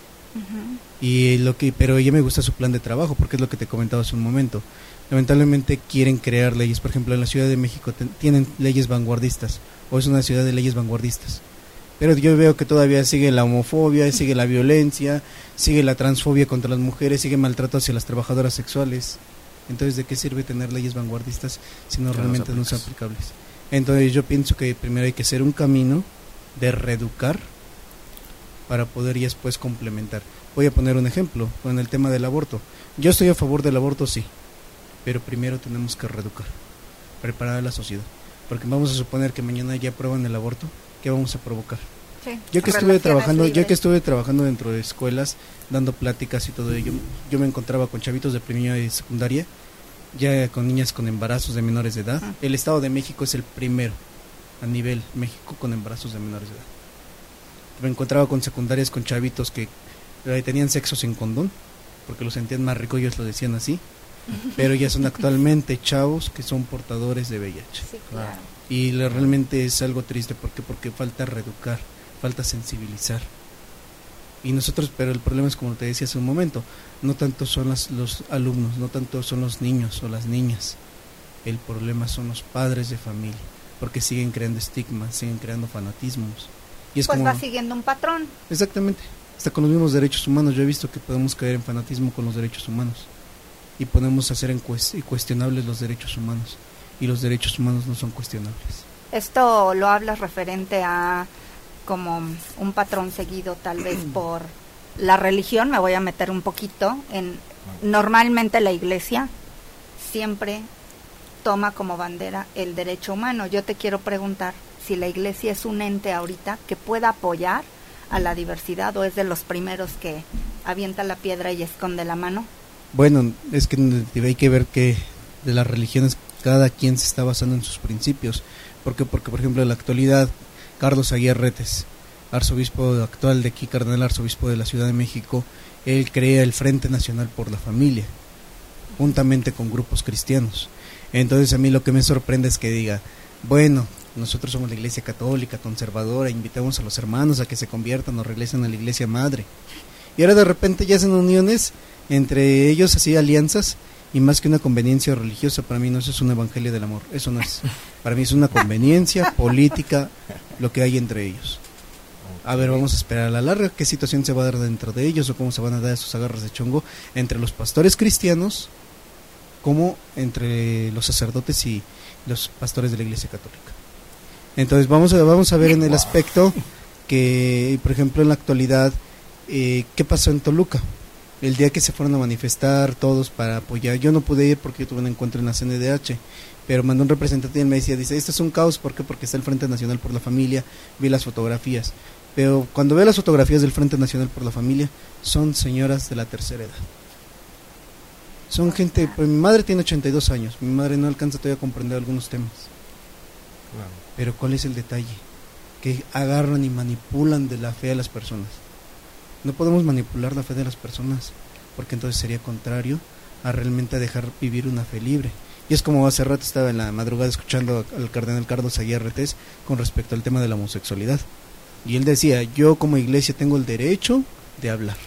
Y lo que pero ella me gusta su plan de trabajo porque es lo que te comentaba hace un momento. Lamentablemente quieren crear leyes, por ejemplo, en la Ciudad de México tienen leyes vanguardistas o es una ciudad de leyes vanguardistas pero yo veo que todavía sigue la homofobia, sigue la violencia, sigue la transfobia contra las mujeres, sigue maltrato hacia las trabajadoras sexuales. Entonces, ¿de qué sirve tener leyes vanguardistas si no realmente no son aplicables? Entonces, yo pienso que primero hay que hacer un camino de reeducar para poder y después complementar. Voy a poner un ejemplo con el tema del aborto. Yo estoy a favor del aborto, sí, pero primero tenemos que reeducar, preparar a la sociedad. Porque vamos a suponer que mañana ya aprueban el aborto, ¿qué vamos a provocar? Sí, Yo que estuve trabajando, yo que estuve trabajando dentro de escuelas, dando pláticas y todo ello, yo me encontraba con chavitos de primaria y secundaria, ya con niñas con embarazos de menores de edad. El Estado de México es el primero a nivel México con embarazos de menores de edad. Me encontraba con secundarias con chavitos que eh, tenían sexo sin condón, porque lo sentían más rico, ellos lo decían así, pero ya son actualmente chavos que son portadores de VIH Sí, claro. Y realmente es algo triste porque porque falta reeducar, falta sensibilizar. Y nosotros, pero el problema es como te decía hace un momento, no tanto son las- los alumnos, no tanto son los niños o las niñas. El problema son los padres de familia, porque siguen creando estigmas, siguen creando fanatismos. Y es Pues como va siguiendo un patrón. exactamente, hasta con los mismos derechos humanos, yo he visto que podemos caer en fanatismo con los derechos humanos y podemos hacer cuestionables los derechos humanos y los derechos humanos no son cuestionables. Esto lo hablas referente a como un patrón seguido tal vez por la religión, me voy a meter un poquito en normalmente la iglesia siempre toma como bandera el derecho humano. Yo te quiero preguntar si la iglesia es un ente ahorita que pueda apoyar a la diversidad o es de los primeros que avienta la piedra y esconde la mano. Bueno, es que hay que ver que de las religiones cada quien se está basando en sus principios. ¿Por qué? Porque, por ejemplo, en la actualidad, Carlos Aguirre Retes, arzobispo actual de aquí, cardenal arzobispo de la Ciudad de México, él crea el Frente Nacional por la Familia, juntamente con grupos cristianos. Entonces a mí lo que me sorprende es que diga, bueno, nosotros somos la iglesia católica, conservadora, invitamos a los hermanos a que se conviertan o regresen a la iglesia madre. Y ahora de repente ya hacen uniones entre ellos, así alianzas, y más que una conveniencia religiosa, para mí no eso es un evangelio del amor, eso no es. Para mí es una conveniencia política lo que hay entre ellos. A ver, vamos a esperar a la larga qué situación se va a dar dentro de ellos o cómo se van a dar esos agarras de chongo entre los pastores cristianos como entre los sacerdotes y los pastores de la iglesia católica. Entonces vamos a, vamos a ver en el aspecto que, por ejemplo, en la actualidad, eh, ¿qué pasó en Toluca? El día que se fueron a manifestar todos para apoyar, yo no pude ir porque yo tuve un encuentro en la CNDH, pero mandó un representante y me decía, dice, esto es un caos, ¿por qué? Porque está el Frente Nacional por la Familia, vi las fotografías, pero cuando veo las fotografías del Frente Nacional por la Familia, son señoras de la tercera edad. Son gente, pues mi madre tiene 82 años, mi madre no alcanza todavía a comprender algunos temas. Pero ¿cuál es el detalle? Que agarran y manipulan de la fe a las personas. No podemos manipular la fe de las personas, porque entonces sería contrario a realmente dejar vivir una fe libre. Y es como hace rato estaba en la madrugada escuchando al cardenal Carlos Aguirre con respecto al tema de la homosexualidad. Y él decía, yo como iglesia tengo el derecho de hablar.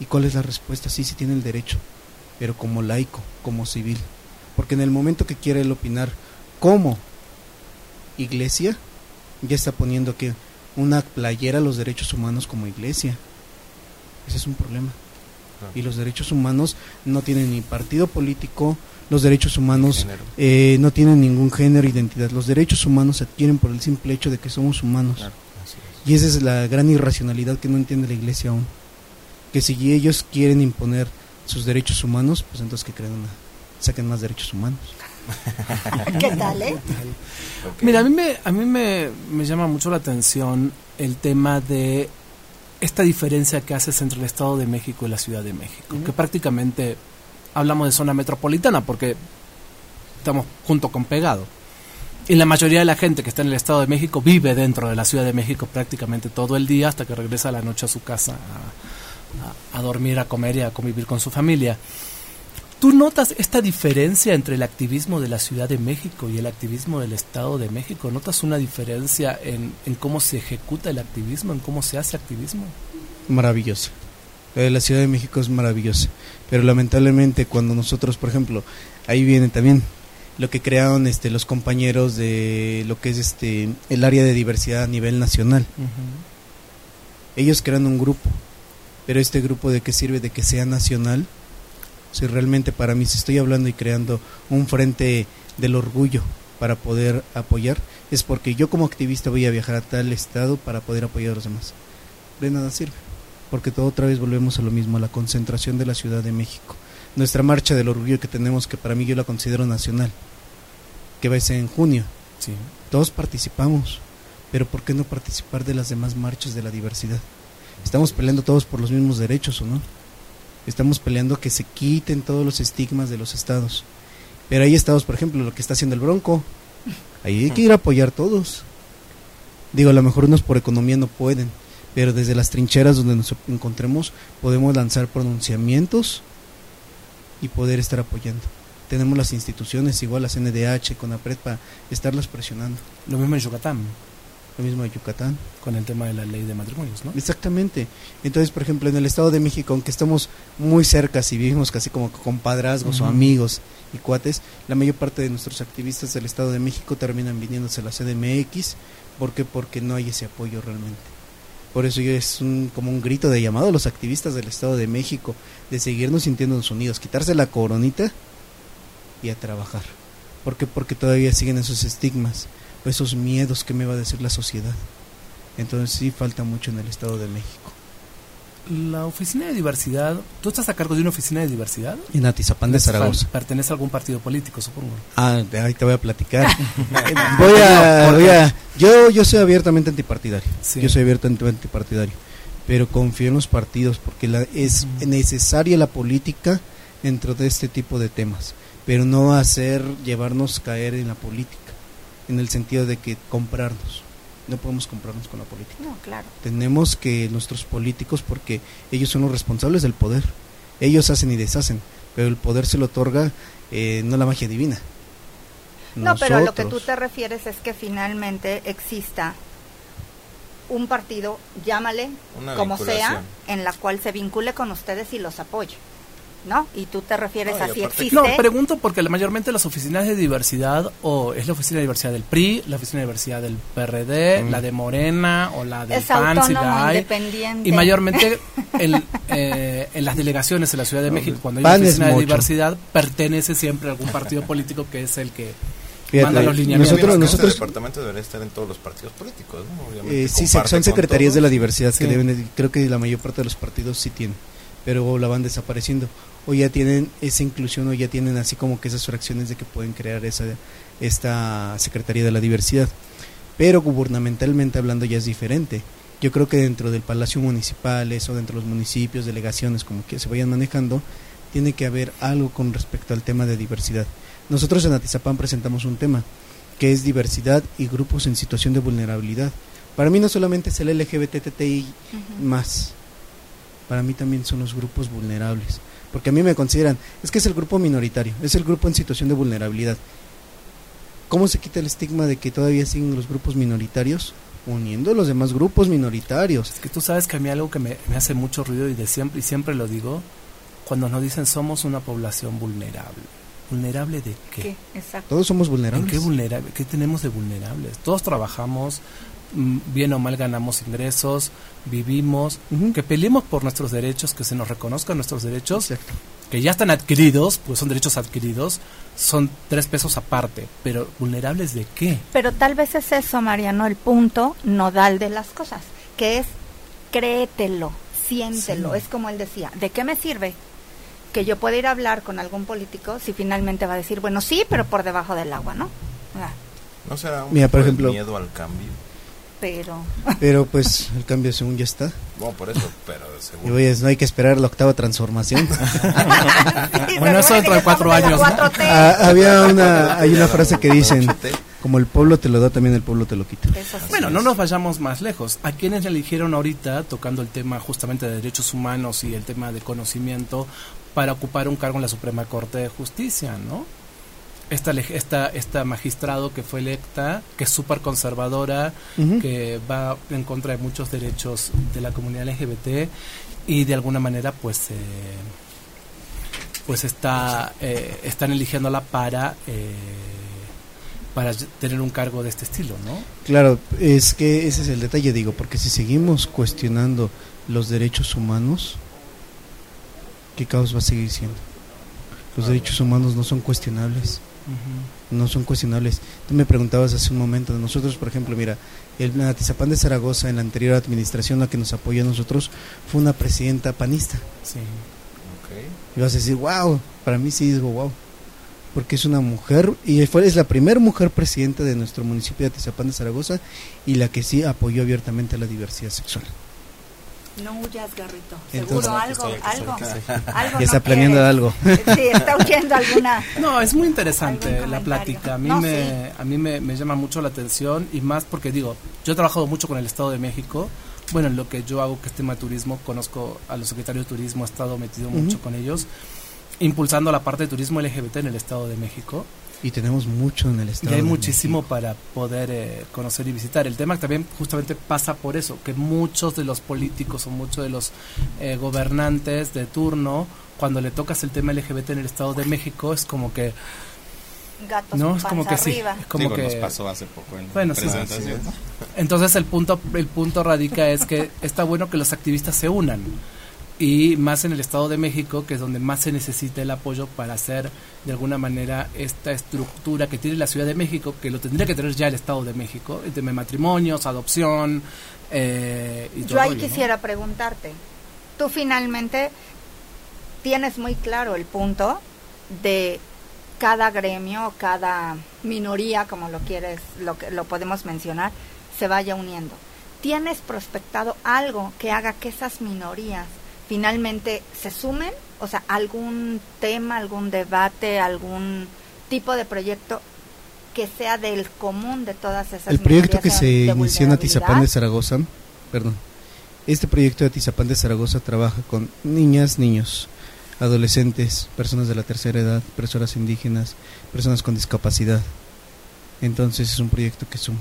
¿Y cuál es la respuesta? Sí, sí tiene el derecho, pero como laico, como civil. Porque en el momento que quiere él opinar como iglesia, ya está poniendo que una playera a los derechos humanos como iglesia. Ese es un problema. Y los derechos humanos no tienen ni partido político, los derechos humanos eh, no tienen ningún género, identidad. Los derechos humanos se adquieren por el simple hecho de que somos humanos. Claro, así es. Y esa es la gran irracionalidad que no entiende la iglesia aún. Que si ellos quieren imponer sus derechos humanos, pues entonces que crean una, saquen más derechos humanos. ¿Qué tal, eh? Mira, a mí, me, a mí me, me llama mucho la atención el tema de esta diferencia que haces entre el Estado de México y la Ciudad de México, que prácticamente hablamos de zona metropolitana porque estamos junto con pegado. Y la mayoría de la gente que está en el Estado de México vive dentro de la Ciudad de México prácticamente todo el día hasta que regresa a la noche a su casa a, a- a dormir, a comer y a convivir con su familia. ¿Tú notas esta diferencia entre el activismo de la Ciudad de México y el activismo del Estado de México? ¿Notas una diferencia en, en cómo se ejecuta el activismo, en cómo se hace activismo? Maravillosa. La de la Ciudad de México es maravillosa. Pero lamentablemente cuando nosotros, por ejemplo, ahí viene también lo que crearon este, los compañeros de lo que es este el área de diversidad a nivel nacional. Ellos crean un grupo, pero este grupo de qué sirve de que sea nacional? Si realmente para mí, si estoy hablando y creando un frente del orgullo para poder apoyar, es porque yo como activista voy a viajar a tal estado para poder apoyar a los demás. De nada sirve, porque todo otra vez volvemos a lo mismo, a la concentración de la Ciudad de México. Nuestra marcha del orgullo que tenemos, que para mí yo la considero nacional, que va a ser en junio. Sí. Todos participamos, pero ¿por qué no participar de las demás marchas de la diversidad? Estamos peleando todos por los mismos derechos, ¿o no? Estamos peleando que se quiten todos los estigmas de los estados. Pero hay estados, por ejemplo, lo que está haciendo el Bronco. Ahí hay que ir a apoyar todos. Digo, a lo mejor unos por economía no pueden, pero desde las trincheras donde nos encontremos podemos lanzar pronunciamientos y poder estar apoyando. Tenemos las instituciones, igual la CNDH, con APRED, para estarlas presionando. Lo mismo en Yucatán, Lo mismo en Yucatán. con el tema de la ley de matrimonios, ¿no? Exactamente. Entonces, por ejemplo, en el Estado de México, aunque estamos muy cerca, si vivimos casi como compadrazgos o Ujú. amigos y cuates, la mayor parte de nuestros activistas del Estado de México terminan viniéndose a la CDMX. ¿Por qué? Porque no hay ese apoyo realmente. Por eso es un, como un grito de llamado a los activistas del Estado de México de seguirnos sintiéndonos unidos, quitarse la coronita y a trabajar. ¿Por qué? Porque todavía siguen esos estigmas, o esos miedos que me va a decir la sociedad. Entonces sí falta mucho en el Estado de México. La oficina de diversidad, ¿tú estás a cargo de una oficina de diversidad? En Atizapán de Zaragoza. Pertenece a algún partido político, supongo. Ah, ahí te voy a platicar. voy a, voy a- yo, yo soy abiertamente antipartidario. Sí. Yo soy abiertamente antipartidario. Pero confío en los partidos porque la, es necesaria la política dentro de este tipo de temas. Pero no hacer, llevarnos caer en la política. En el sentido de que comprarnos. No podemos comprarnos con la política. No, claro. Tenemos que nuestros políticos, porque ellos son los responsables del poder, ellos hacen y deshacen, pero el poder se lo otorga eh, no la magia divina. No, pero a lo que tú te refieres es que finalmente exista un partido, llámale Una como sea, en la cual se vincule con ustedes y los apoye. ¿No? Y tú te refieres No, a si aparte- existe. No, pregunto porque la mayormente las oficinas de diversidad o es la oficina de diversidad del PRI, la oficina de diversidad del PRD, Mm. la de Morena o la del es PAN, si la hay. independiente. Y mayormente en, eh, en las delegaciones en la Ciudad de México, cuando hay una oficina de diversidad, pertenece siempre a algún partido político que es el que Fíjate, manda los lineamientos. nosotros, Nosotros, nosotros este departamento debería estar en todos los partidos políticos, ¿no? Obviamente eh, sí, son secretarías de la diversidad que deben, de- creo que la mayor parte de los partidos sí tienen, pero la van desapareciendo. O ya tienen esa inclusión o ya tienen así como que esas fracciones de que pueden crear esa esta Secretaría de la Diversidad. Pero gubernamentalmente hablando ya es diferente. Yo creo que dentro del Palacio Municipal, o dentro de los municipios, delegaciones, como que se vayan manejando, tiene que haber algo con respecto al tema de diversidad. Nosotros en Atizapán presentamos un tema que es diversidad y grupos en situación de vulnerabilidad. Para mí no solamente es el LGBTTI más, para mí también son los grupos vulnerables, porque a mí me consideran, es que es el grupo minoritario, es el grupo en situación de vulnerabilidad. ¿Cómo se quita el estigma de que todavía siguen los grupos minoritarios? Uniendo a los demás grupos minoritarios. Es que tú sabes que a mí algo que me, me hace mucho ruido y de siempre y siempre lo digo, cuando nos dicen somos una población vulnerable. ¿Vulnerable de qué? ¿Qué? Exacto. Todos somos ¿En vulnerables. qué vulnerable? ¿Qué tenemos de vulnerables? Todos trabajamos, bien o mal ganamos ingresos, vivimos, que peleemos por nuestros derechos, que se nos reconozcan nuestros derechos, Exacto. que ya están adquiridos, pues son derechos adquiridos, son tres pesos aparte, pero vulnerables de qué? Pero tal vez es eso, Mariano, el punto nodal de las cosas, que es créetelo, siéntelo. Sí. Es como él decía, ¿de qué me sirve que yo pueda ir a hablar con algún político si finalmente va a decir, bueno, sí, pero por debajo del agua, ¿no? Ah, ¿No será un Mira, por ejemplo- miedo al cambio? Pero Pero pues el cambio según ya está. Bueno, por eso, pero de Y seguro. oye, no hay que esperar la octava transformación. Bueno, eso dentro de cuatro años, ¿no? Ah, había una, hay una frase que dicen, como el pueblo te lo da, también el pueblo te lo quita. Bueno, no nos vayamos más lejos. A quienes eligieron ahorita, tocando el tema justamente de derechos humanos y el tema de conocimiento, para ocupar un cargo en la Suprema Corte de Justicia, ¿no? Esta, esta, esta magistrado que fue electa, que es súper conservadora, que va en contra de muchos derechos de la comunidad LGBT y de alguna manera pues eh, pues está eh, están eligiéndola para eh, para tener un cargo de este estilo, ¿no? Claro, es que ese es el detalle, digo, porque si seguimos cuestionando los derechos humanos, ¿qué caos va a seguir siendo? Los derechos humanos no son cuestionables, no son cuestionables. Tú me preguntabas hace un momento, nosotros, por ejemplo, mira, el Atizapán de Zaragoza, en la anterior administración, la que nos apoyó a nosotros, fue una presidenta panista. Sí. Ok. Y vas a decir, wow, para mí sí digo wow. porque es una mujer y fue, es la primera mujer presidenta de nuestro municipio de Atizapán de Zaragoza y la que sí apoyó abiertamente la diversidad sexual. No huyas, Garrito. Seguro algo, algo, Ya está planeando algo. Sí, está huyendo alguna. No, es muy interesante la plática. A mí, me, a mí me, llama mucho la atención y más porque digo, yo he trabajado mucho con el Estado de México. Bueno, en lo que yo hago, que es tema de turismo, conozco a los secretarios de turismo, he estado metido mucho con ellos, impulsando la parte de turismo LGBT en el Estado de México. Y tenemos mucho en el estado. Y hay muchísimo para poder eh, conocer y visitar. El tema también justamente pasa por eso, que muchos de los políticos o muchos de los eh, gobernantes de turno, cuando le tocas el tema LGBT en el Estado de México, es como que... Gatos no, es como que sí, es como que nos pasó hace poco en bueno, presentación. Entonces el punto el punto radica es que está bueno que los activistas se unan y más en el Estado de México, que es donde más se necesita el apoyo para hacer de alguna manera esta estructura que tiene la Ciudad de México, que lo tendría que tener ya el Estado de México, el tema de matrimonios, adopción. Eh, y Yo ahí quisiera preguntarte, tú finalmente tienes muy claro el punto de cada gremio, cada minoría, como lo quieres, lo, lo podemos mencionar, se vaya uniendo. ¿Tienes prospectado algo que haga que esas minorías finalmente se sumen, o sea, algún tema, algún debate, algún tipo de proyecto que sea del común de todas esas El proyecto que se inició en Atizapán de Zaragoza, perdón, este proyecto de Atizapán de Zaragoza trabaja con niñas, niños, adolescentes, personas de la tercera edad, personas indígenas, personas con discapacidad. Entonces es un proyecto que suma.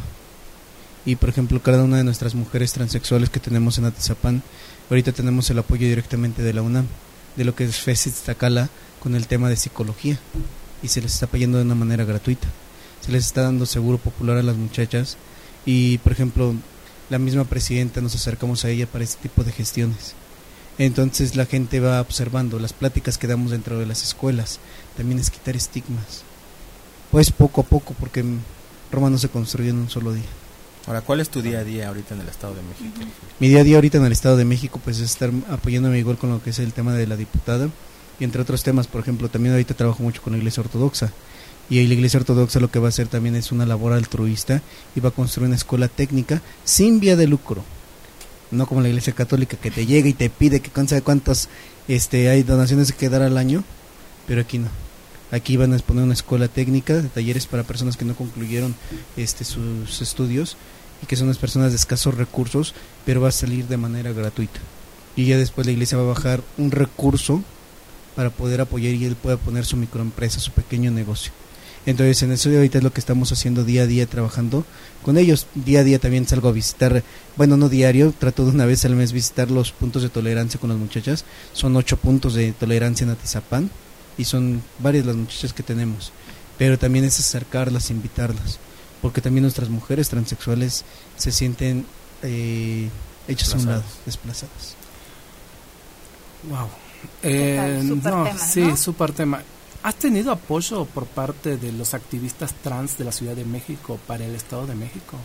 Y por ejemplo, cada una de nuestras mujeres transexuales que tenemos en Atizapán Ahorita tenemos el apoyo directamente de la UNAM, de lo que es FESIT Tacala con el tema de psicología y se les está apoyando de una manera gratuita. Se les está dando seguro popular a las muchachas y, por ejemplo, la misma presidenta nos acercamos a ella para este tipo de gestiones. Entonces la gente va observando las pláticas que damos dentro de las escuelas. También es quitar estigmas. Pues poco a poco, porque Roma no se construye en un solo día. Ahora, ¿cuál es tu día a día ahorita en el Estado de México? Mi día a día ahorita en el Estado de México, pues es estar apoyándome igual con lo que es el tema de la diputada y entre otros temas, por ejemplo, también ahorita trabajo mucho con la Iglesia Ortodoxa y la Iglesia Ortodoxa lo que va a hacer también es una labor altruista y va a construir una escuela técnica sin vía de lucro. No como la Iglesia Católica que te llega y te pide que cuántas este, hay donaciones que dar al año, pero aquí no. Aquí van a exponer una escuela técnica de talleres para personas que no concluyeron este, sus estudios y que son las personas de escasos recursos, pero va a salir de manera gratuita. Y ya después la iglesia va a bajar un recurso para poder apoyar y él pueda poner su microempresa, su pequeño negocio. Entonces, en eso de ahorita es lo que estamos haciendo día a día, trabajando con ellos. Día a día también salgo a visitar, bueno, no diario, trato de una vez al mes visitar los puntos de tolerancia con las muchachas. Son ocho puntos de tolerancia en Atizapán y son varias las muchachas que tenemos. Pero también es acercarlas, invitarlas porque también nuestras mujeres transexuales se sienten eh, hechas a un lado, desplazadas. Wow. Eh, no, sí, súper tema. ¿Has tenido apoyo por parte de los activistas trans de la Ciudad de México para el Estado de México?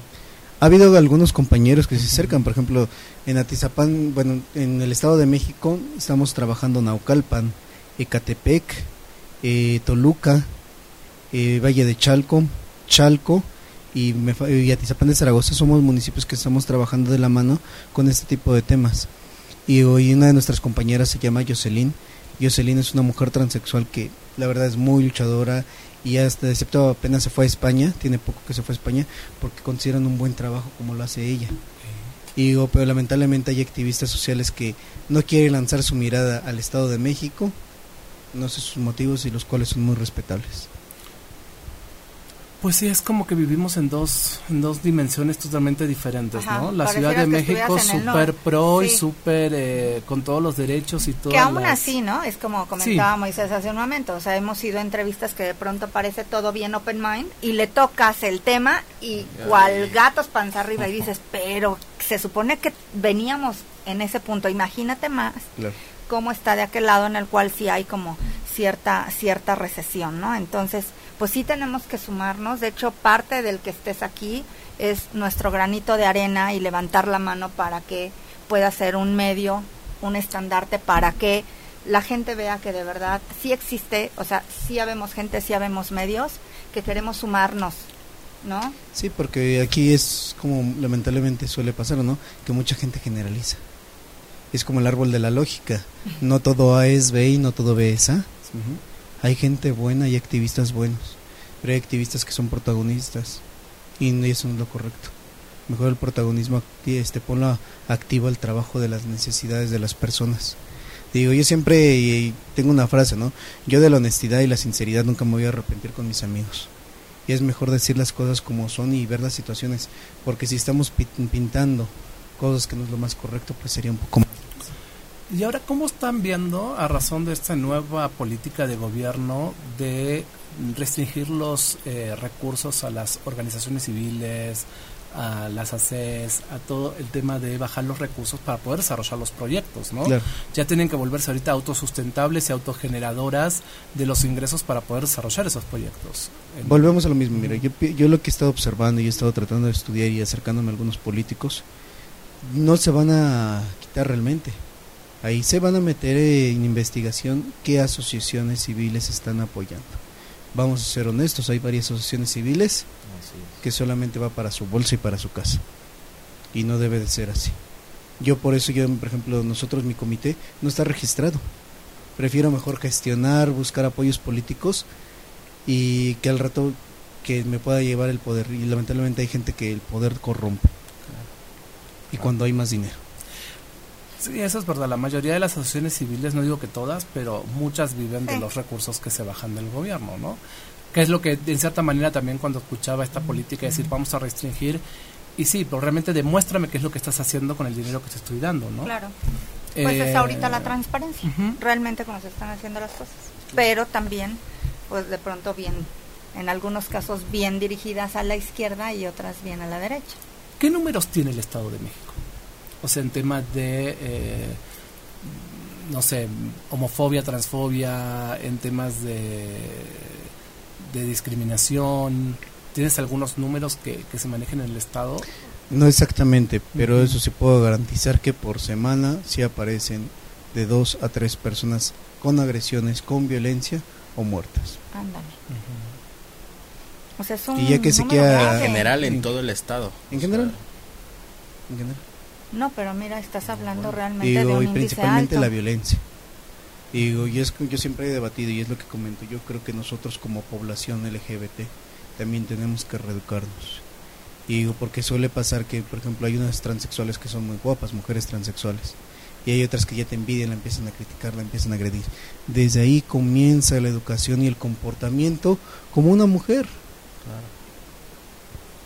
Ha habido algunos compañeros que se acercan, por ejemplo, en Atizapán, bueno, en el Estado de México estamos trabajando Naucalpan, Ecatepec, eh, Toluca, eh, Valle de Chalco, Chalco, y, me, y Atizapán de Zaragoza somos municipios que estamos trabajando de la mano con este tipo de temas. Y hoy una de nuestras compañeras se llama Jocelyn. Jocelyn es una mujer transexual que la verdad es muy luchadora y hasta excepto apenas se fue a España, tiene poco que se fue a España porque consideran un buen trabajo como lo hace ella. Y digo, pero lamentablemente hay activistas sociales que no quieren lanzar su mirada al Estado de México, no sé sus motivos y los cuales son muy respetables. Pues sí, es como que vivimos en dos, en dos dimensiones totalmente diferentes, ¿no? La Ciudad de México súper pro y súper eh, con todos los derechos y todo. Que aún así, ¿no? Es como comentaba Moisés hace un momento, o sea, hemos ido a entrevistas que de pronto parece todo bien open mind y le tocas el tema y cual gatos panza arriba y dices, pero se supone que veníamos en ese punto, imagínate más cómo está de aquel lado en el cual sí hay como cierta, cierta recesión, ¿no? Entonces pues sí tenemos que sumarnos. De hecho, parte del que estés aquí es nuestro granito de arena y levantar la mano para que pueda ser un medio, un estandarte para que la gente vea que de verdad sí existe, o sea, sí habemos gente, sí habemos medios, que queremos sumarnos, ¿no? Sí, porque aquí es como lamentablemente suele pasar, ¿no? Que mucha gente generaliza. Es como el árbol de la lógica. No todo A es B y no todo B es A. Hay gente buena y activistas buenos, pero hay activistas que son protagonistas y eso no es lo correcto. Mejor el protagonismo, este, ponlo activo el trabajo de las necesidades de las personas. Digo, yo siempre tengo una frase, ¿no? Yo de la honestidad y la sinceridad nunca me voy a arrepentir con mis amigos. Y es mejor decir las cosas como son y ver las situaciones, porque si estamos pintando cosas que no es lo más correcto, pues sería un poco más. ¿Y ahora cómo están viendo, a razón de esta nueva política de gobierno, de restringir los eh, recursos a las organizaciones civiles, a las ACES, a todo el tema de bajar los recursos para poder desarrollar los proyectos, ¿no? Ya tienen que volverse ahorita autosustentables y autogeneradoras de los ingresos para poder desarrollar esos proyectos. Volvemos a lo mismo, mira, yo, yo lo que he estado observando y he estado tratando de estudiar y acercándome a algunos políticos, no se van a quitar realmente. Ahí se van a meter en investigación qué asociaciones civiles están apoyando. Vamos a ser honestos, hay varias asociaciones civiles que solamente va para su bolsa y para su casa. Y no debe de ser así. Yo por eso, yo, por ejemplo, nosotros, mi comité, no está registrado. Prefiero mejor gestionar, buscar apoyos políticos y que al rato que me pueda llevar el poder. Y lamentablemente hay gente que el poder corrompe. Y cuando hay más dinero. Sí, eso es verdad. La mayoría de las asociaciones civiles, no digo que todas, pero muchas viven de los recursos que se bajan del gobierno, ¿no? que es lo que en cierta manera también cuando escuchaba esta política decir vamos a restringir y sí, pero realmente demuéstrame qué es lo que estás haciendo con el dinero que te estoy dando, ¿no? Claro. Pues es ahorita la eh, transparencia, realmente cómo se están haciendo las cosas. Pero también, pues de pronto bien, en algunos casos bien dirigidas a la izquierda y otras bien a la derecha. ¿Qué números tiene el Estado de México? O sea, en temas de, eh, no sé, homofobia, transfobia, en temas de de discriminación? ¿Tienes algunos números que, se manejen en el Estado? No exactamente, pero eso sí puedo garantizar que por semana sí aparecen de dos a tres personas con agresiones, con violencia o muertas. Ándale. O sea, es un y ya que se queda en general en, todo el estado. ¿En general? ¿En general? No, pero mira, estás hablando realmente de un y principalmente la violencia. Digo, y es, yo siempre he debatido y es lo que comento, yo creo que nosotros como población LGBT también tenemos que reeducarnos. Y digo, porque suele pasar que, por ejemplo, hay unas transexuales que son muy guapas, mujeres transexuales, y hay otras que ya te envidian, la empiezan a criticar, la empiezan a agredir. Desde ahí comienza la educación y el comportamiento como una mujer. Claro.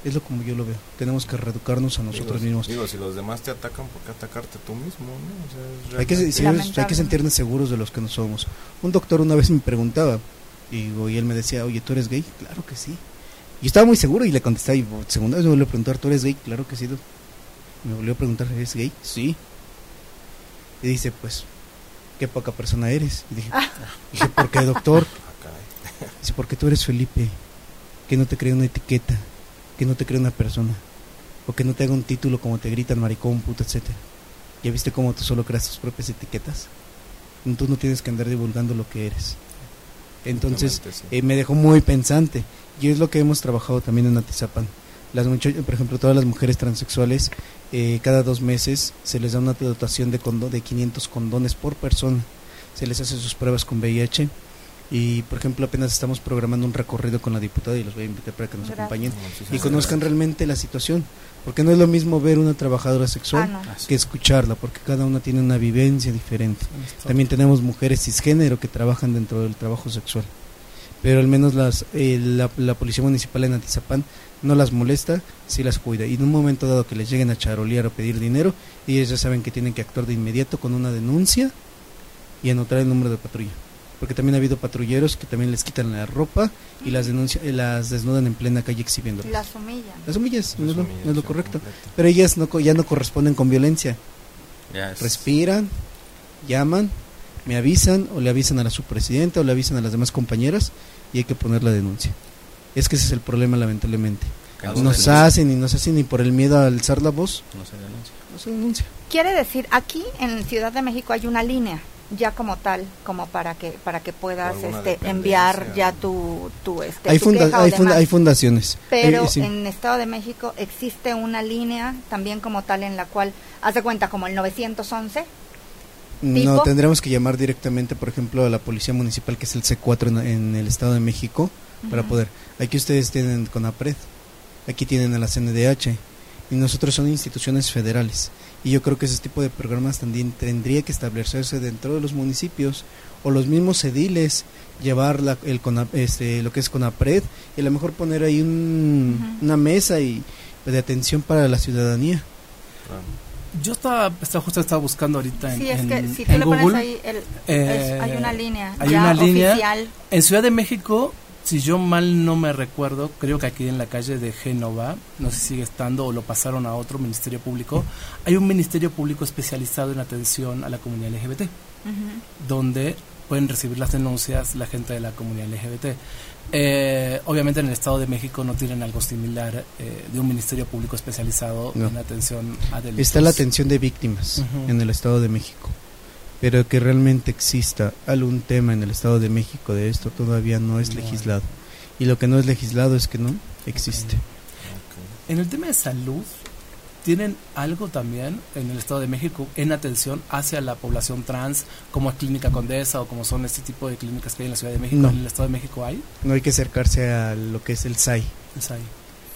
Es lo como yo lo veo. Tenemos que reeducarnos a nosotros mismos. Digo, si los demás te atacan, ¿por qué atacarte tú mismo? hay, que, hay que sentirnos seguros de los que no somos. Un doctor una vez me preguntaba, y, y él me decía, oye, ¿tú eres gay? Claro que sí. Y estaba muy seguro y le contesté, y segunda vez me volvió a preguntar, ¿tú eres gay? Claro que sí. Me volvió a preguntar, ¿eres gay? Sí. Y dice, pues, qué poca persona eres. Y dije, ah. dije ¿por qué, doctor? Ah, dice, porque tú eres Felipe, que no te crea una etiqueta que no te cree una persona o que no te haga un título como te gritan maricón, puto, etcétera. ¿Ya viste cómo tú solo creas tus propias etiquetas? Tú no tienes que andar divulgando lo que eres. Entonces, eh, me dejó muy pensante. Y es lo que hemos trabajado también en Atizapan. Las por ejemplo, todas las mujeres transexuales, eh, cada dos meses se les da una dotación de, de 500 condones por persona. Se les hace sus pruebas con VIH y, por ejemplo, apenas estamos programando un recorrido con la diputada y los voy a invitar para que nos acompañen y conozcan realmente la situación. Porque no es lo mismo ver una trabajadora sexual ah, que escucharla, porque cada una tiene una vivencia diferente. También tenemos mujeres cisgénero que trabajan dentro del trabajo sexual. Pero al menos las, eh, la, Policía Municipal en Atizapán no las molesta, sí las cuida. Y en un momento dado que les lleguen a charolear o pedir dinero, ellos ya saben que tienen que actuar de inmediato con una denuncia y anotar el número de patrulla porque también ha habido patrulleros que también les quitan la ropa y las denuncian, las desnudan en plena calle exhibiendo. Las humillan. Las humillas, no, es lo, correcto. Pero ellas no, ya no corresponden con violencia. Respiran, llaman, me avisan o le avisan a la subpresidenta o le avisan a las demás compañeras y hay que poner la denuncia. Es que ese es el problema lamentablemente. Nos hacen y nos hacen y por el miedo a alzar la voz no se denuncia. No se denuncia. Quiere decir, aquí en Ciudad de México hay una línea ya como tal, como para que para que puedas este, enviar ya tu, tu, este, hay, tu funda- queja o hay, funda- demás. hay fundaciones. Pero Eh, sí. en Estado de México existe una línea también como tal en la cual, haz de cuenta como el 911, No, tipo- tendremos que llamar directamente, por ejemplo, a la Policía Municipal, que es el C4 en, en el Estado de México, para poder. Aquí ustedes tienen CONAPRED, aquí tienen a la CNDH, y nosotros son instituciones federales. Y yo creo que ese tipo de programas también tendría que establecerse dentro de los municipios o los mismos ediles, llevar la, el este, lo que es CONAPRED y a lo mejor poner ahí un- una mesa y de atención para la ciudadanía. Yo estaba, estaba justo estaba buscando ahorita en, sí, es en- que si tú en pones Google. ahí, el, eh, es- hay una línea hay ya una línea. oficial. En Ciudad de México, si yo mal no me recuerdo, creo que aquí en la calle de Génova, no sé si sigue estando o lo pasaron a otro ministerio público, hay un ministerio público especializado en atención a la comunidad LGBT, donde pueden recibir las denuncias la gente de la comunidad LGBT. Eh, obviamente en el Estado de México no tienen algo similar eh, de un ministerio público especializado No. en atención a delitos. Está la atención de víctimas en el Estado de México, pero que realmente exista algún tema en el Estado de México de esto todavía no es legislado. Y lo que no es legislado es que no existe. En el tema de salud, ¿tienen algo también en el Estado de México en atención hacia la población trans, como es Clínica Condesa o como son este tipo de clínicas que hay en la Ciudad de México? No. ¿En el Estado de México hay? No hay que acercarse a lo que es el SAI. Es ahí,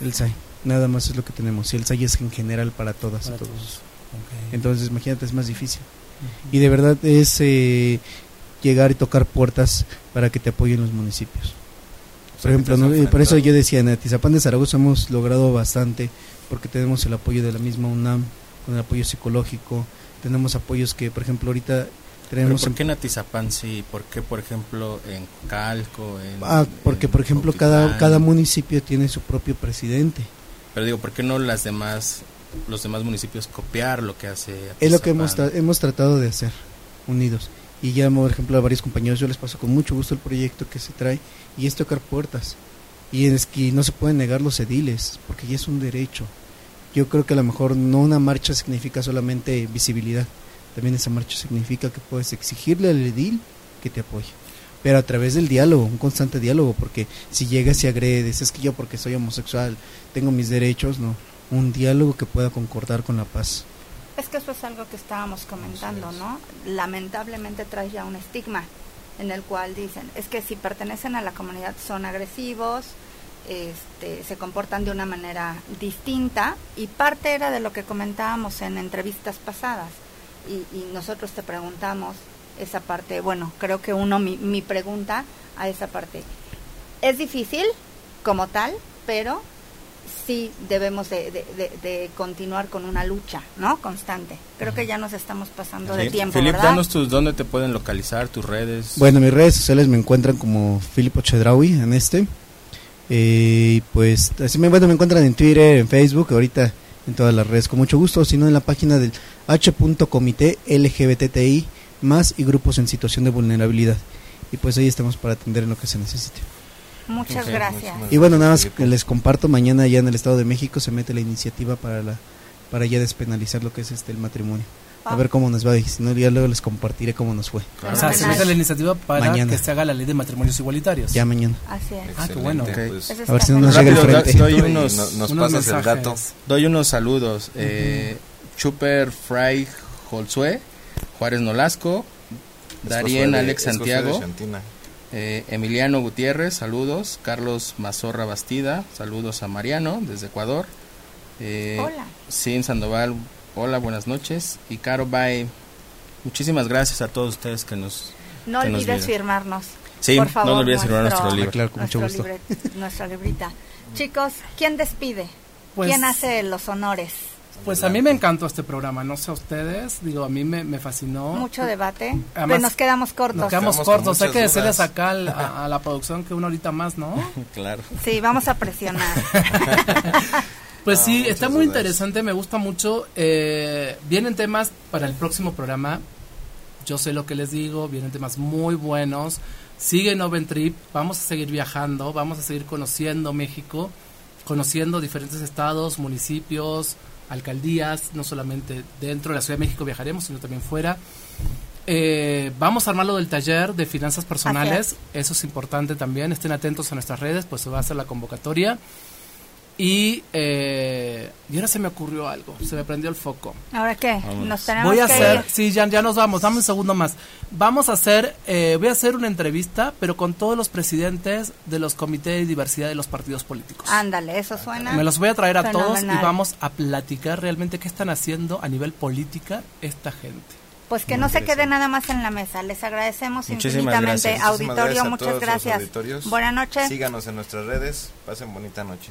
El SAI. Nada más es lo que tenemos. Y el SAI es en general para todas para y todos. Entonces, imagínate, es más difícil. Y de verdad es eh, llegar y tocar puertas para que te apoyen los municipios. Por ejemplo, ¿no? Y por eso yo decía, en Atizapán de Zaragoza hemos logrado bastante, porque tenemos el apoyo de la misma UNAM, con el apoyo psicológico, tenemos apoyos que, por ejemplo, ahorita ¿Pero tenemos... ¿Por qué en Atizapán sí? ¿Por qué, por ejemplo, en Calco? En, Ah, porque, en por ejemplo, cada, cada municipio tiene su propio presidente. Pero digo, ¿por qué no las demás, los demás municipios copiar lo que hace Es lo que hemos, tra- hemos tratado de hacer, unidos. Y ya, por ejemplo, a varios compañeros yo les paso con mucho gusto el proyecto que se trae y es tocar puertas. Y es que no se pueden negar los ediles, porque ya es un derecho. Yo creo que a lo mejor no una marcha significa solamente visibilidad, también esa marcha significa que puedes exigirle al edil que te apoye. Pero a través del diálogo, un constante diálogo, porque si llegas y agredes, es que yo porque soy homosexual, tengo mis derechos, no. Un diálogo que pueda concordar con la paz. Es que eso es algo que estábamos comentando, ¿no? Lamentablemente trae ya un estigma en el cual dicen, es que si pertenecen a la comunidad son agresivos, este, se comportan de una manera distinta y parte era de lo que comentábamos en entrevistas pasadas y, y nosotros te preguntamos esa parte, bueno, creo que uno, mi, mi pregunta a esa parte, es difícil como tal, pero sí debemos de, de- de- de continuar con una lucha, ¿no? Constante. Creo que ya nos estamos pasando de Sí. tiempo, Filip, ¿verdad? danos tus, dónde te pueden localizar, tus redes. Bueno, mis redes sociales me encuentran como Filipo Chedraui en este. Eh, y pues así me, bueno, me encuentran en Twitter, en Facebook, ahorita en todas las redes con mucho gusto, sino en la página del h.comité LGBTI más y grupos en situación de vulnerabilidad. Y pues ahí estamos para atender en lo que se necesite. Muchas Ok, gracias. muchas Y bueno, nada más les comparto, mañana ya en el Estado de México se mete la iniciativa para la para ya despenalizar lo que es este el matrimonio. A Ah. ver cómo nos va y si no ya luego les compartiré cómo nos fue. O sea, se mete la iniciativa para Mañana. que se haga la ley de matrimonios igualitarios. Ya mañana. Así es. Ah, qué bueno. Excelente, Ok. pues, A ver si no nos genial. llega el Rápido, frente. doy unos, no- nos unos pasas el mensajes. dato. doy unos saludos. Eh, Chuper Fry Holzue, Juárez Nolasco, Darien Alex Santiago. Eh, Emiliano Gutiérrez, saludos. Carlos Mazorra Bastida, saludos a Mariano desde Ecuador. Eh, Hola. Sin Sandoval, hola, buenas noches. Y Caro Bay, muchísimas gracias a todos ustedes que nos... No que olvides firmarnos. Sí, por favor, no olvides firmar nuestro libro. Ah, claro, con mucho gusto. libre- nuestra librita. Chicos, ¿quién despide? Pues- ¿Quién hace los honores? Pues a mí me encantó este programa, no sé a ustedes, digo, a mí me, me fascinó. Mucho debate. Además, pero nos quedamos cortos. Nos quedamos cortos, hay que decirles acá al- a, a la producción que una horita más, ¿no? Claro. Sí, vamos a presionar. Pues sí, está muy dudas. interesante, me gusta mucho. Eh, vienen temas para el próximo programa. Yo sé lo que les digo, vienen temas muy buenos. Sigue Noven Trip, vamos a seguir viajando, vamos a seguir conociendo México, conociendo diferentes estados, municipios, alcaldías, no solamente dentro de la Ciudad de México viajaremos, sino también fuera. Eh, vamos a armar lo del taller de finanzas personales. Eso es importante también. Estén atentos a nuestras redes, pues se va a hacer la convocatoria. Y, eh, y ahora se me ocurrió algo, se me prendió el foco. ¿Ahora qué? Nos tenemos Voy a que hacer, ir. sí, ya, ya nos vamos, dame un segundo más. Vamos a hacer, eh, voy a hacer una entrevista, pero con todos los presidentes de los comités de diversidad de los partidos políticos. Ándale, eso suena. Me los voy a traer a todos y vamos a platicar realmente qué están haciendo a nivel política esta gente. Pues que no se quede nada más en la mesa. Les agradecemos Muchísimas infinitamente. gracias. Muchísimas Auditorio, gracias muchas gracias. Buenas noches. Síganos en nuestras redes. Pasen bonita noche.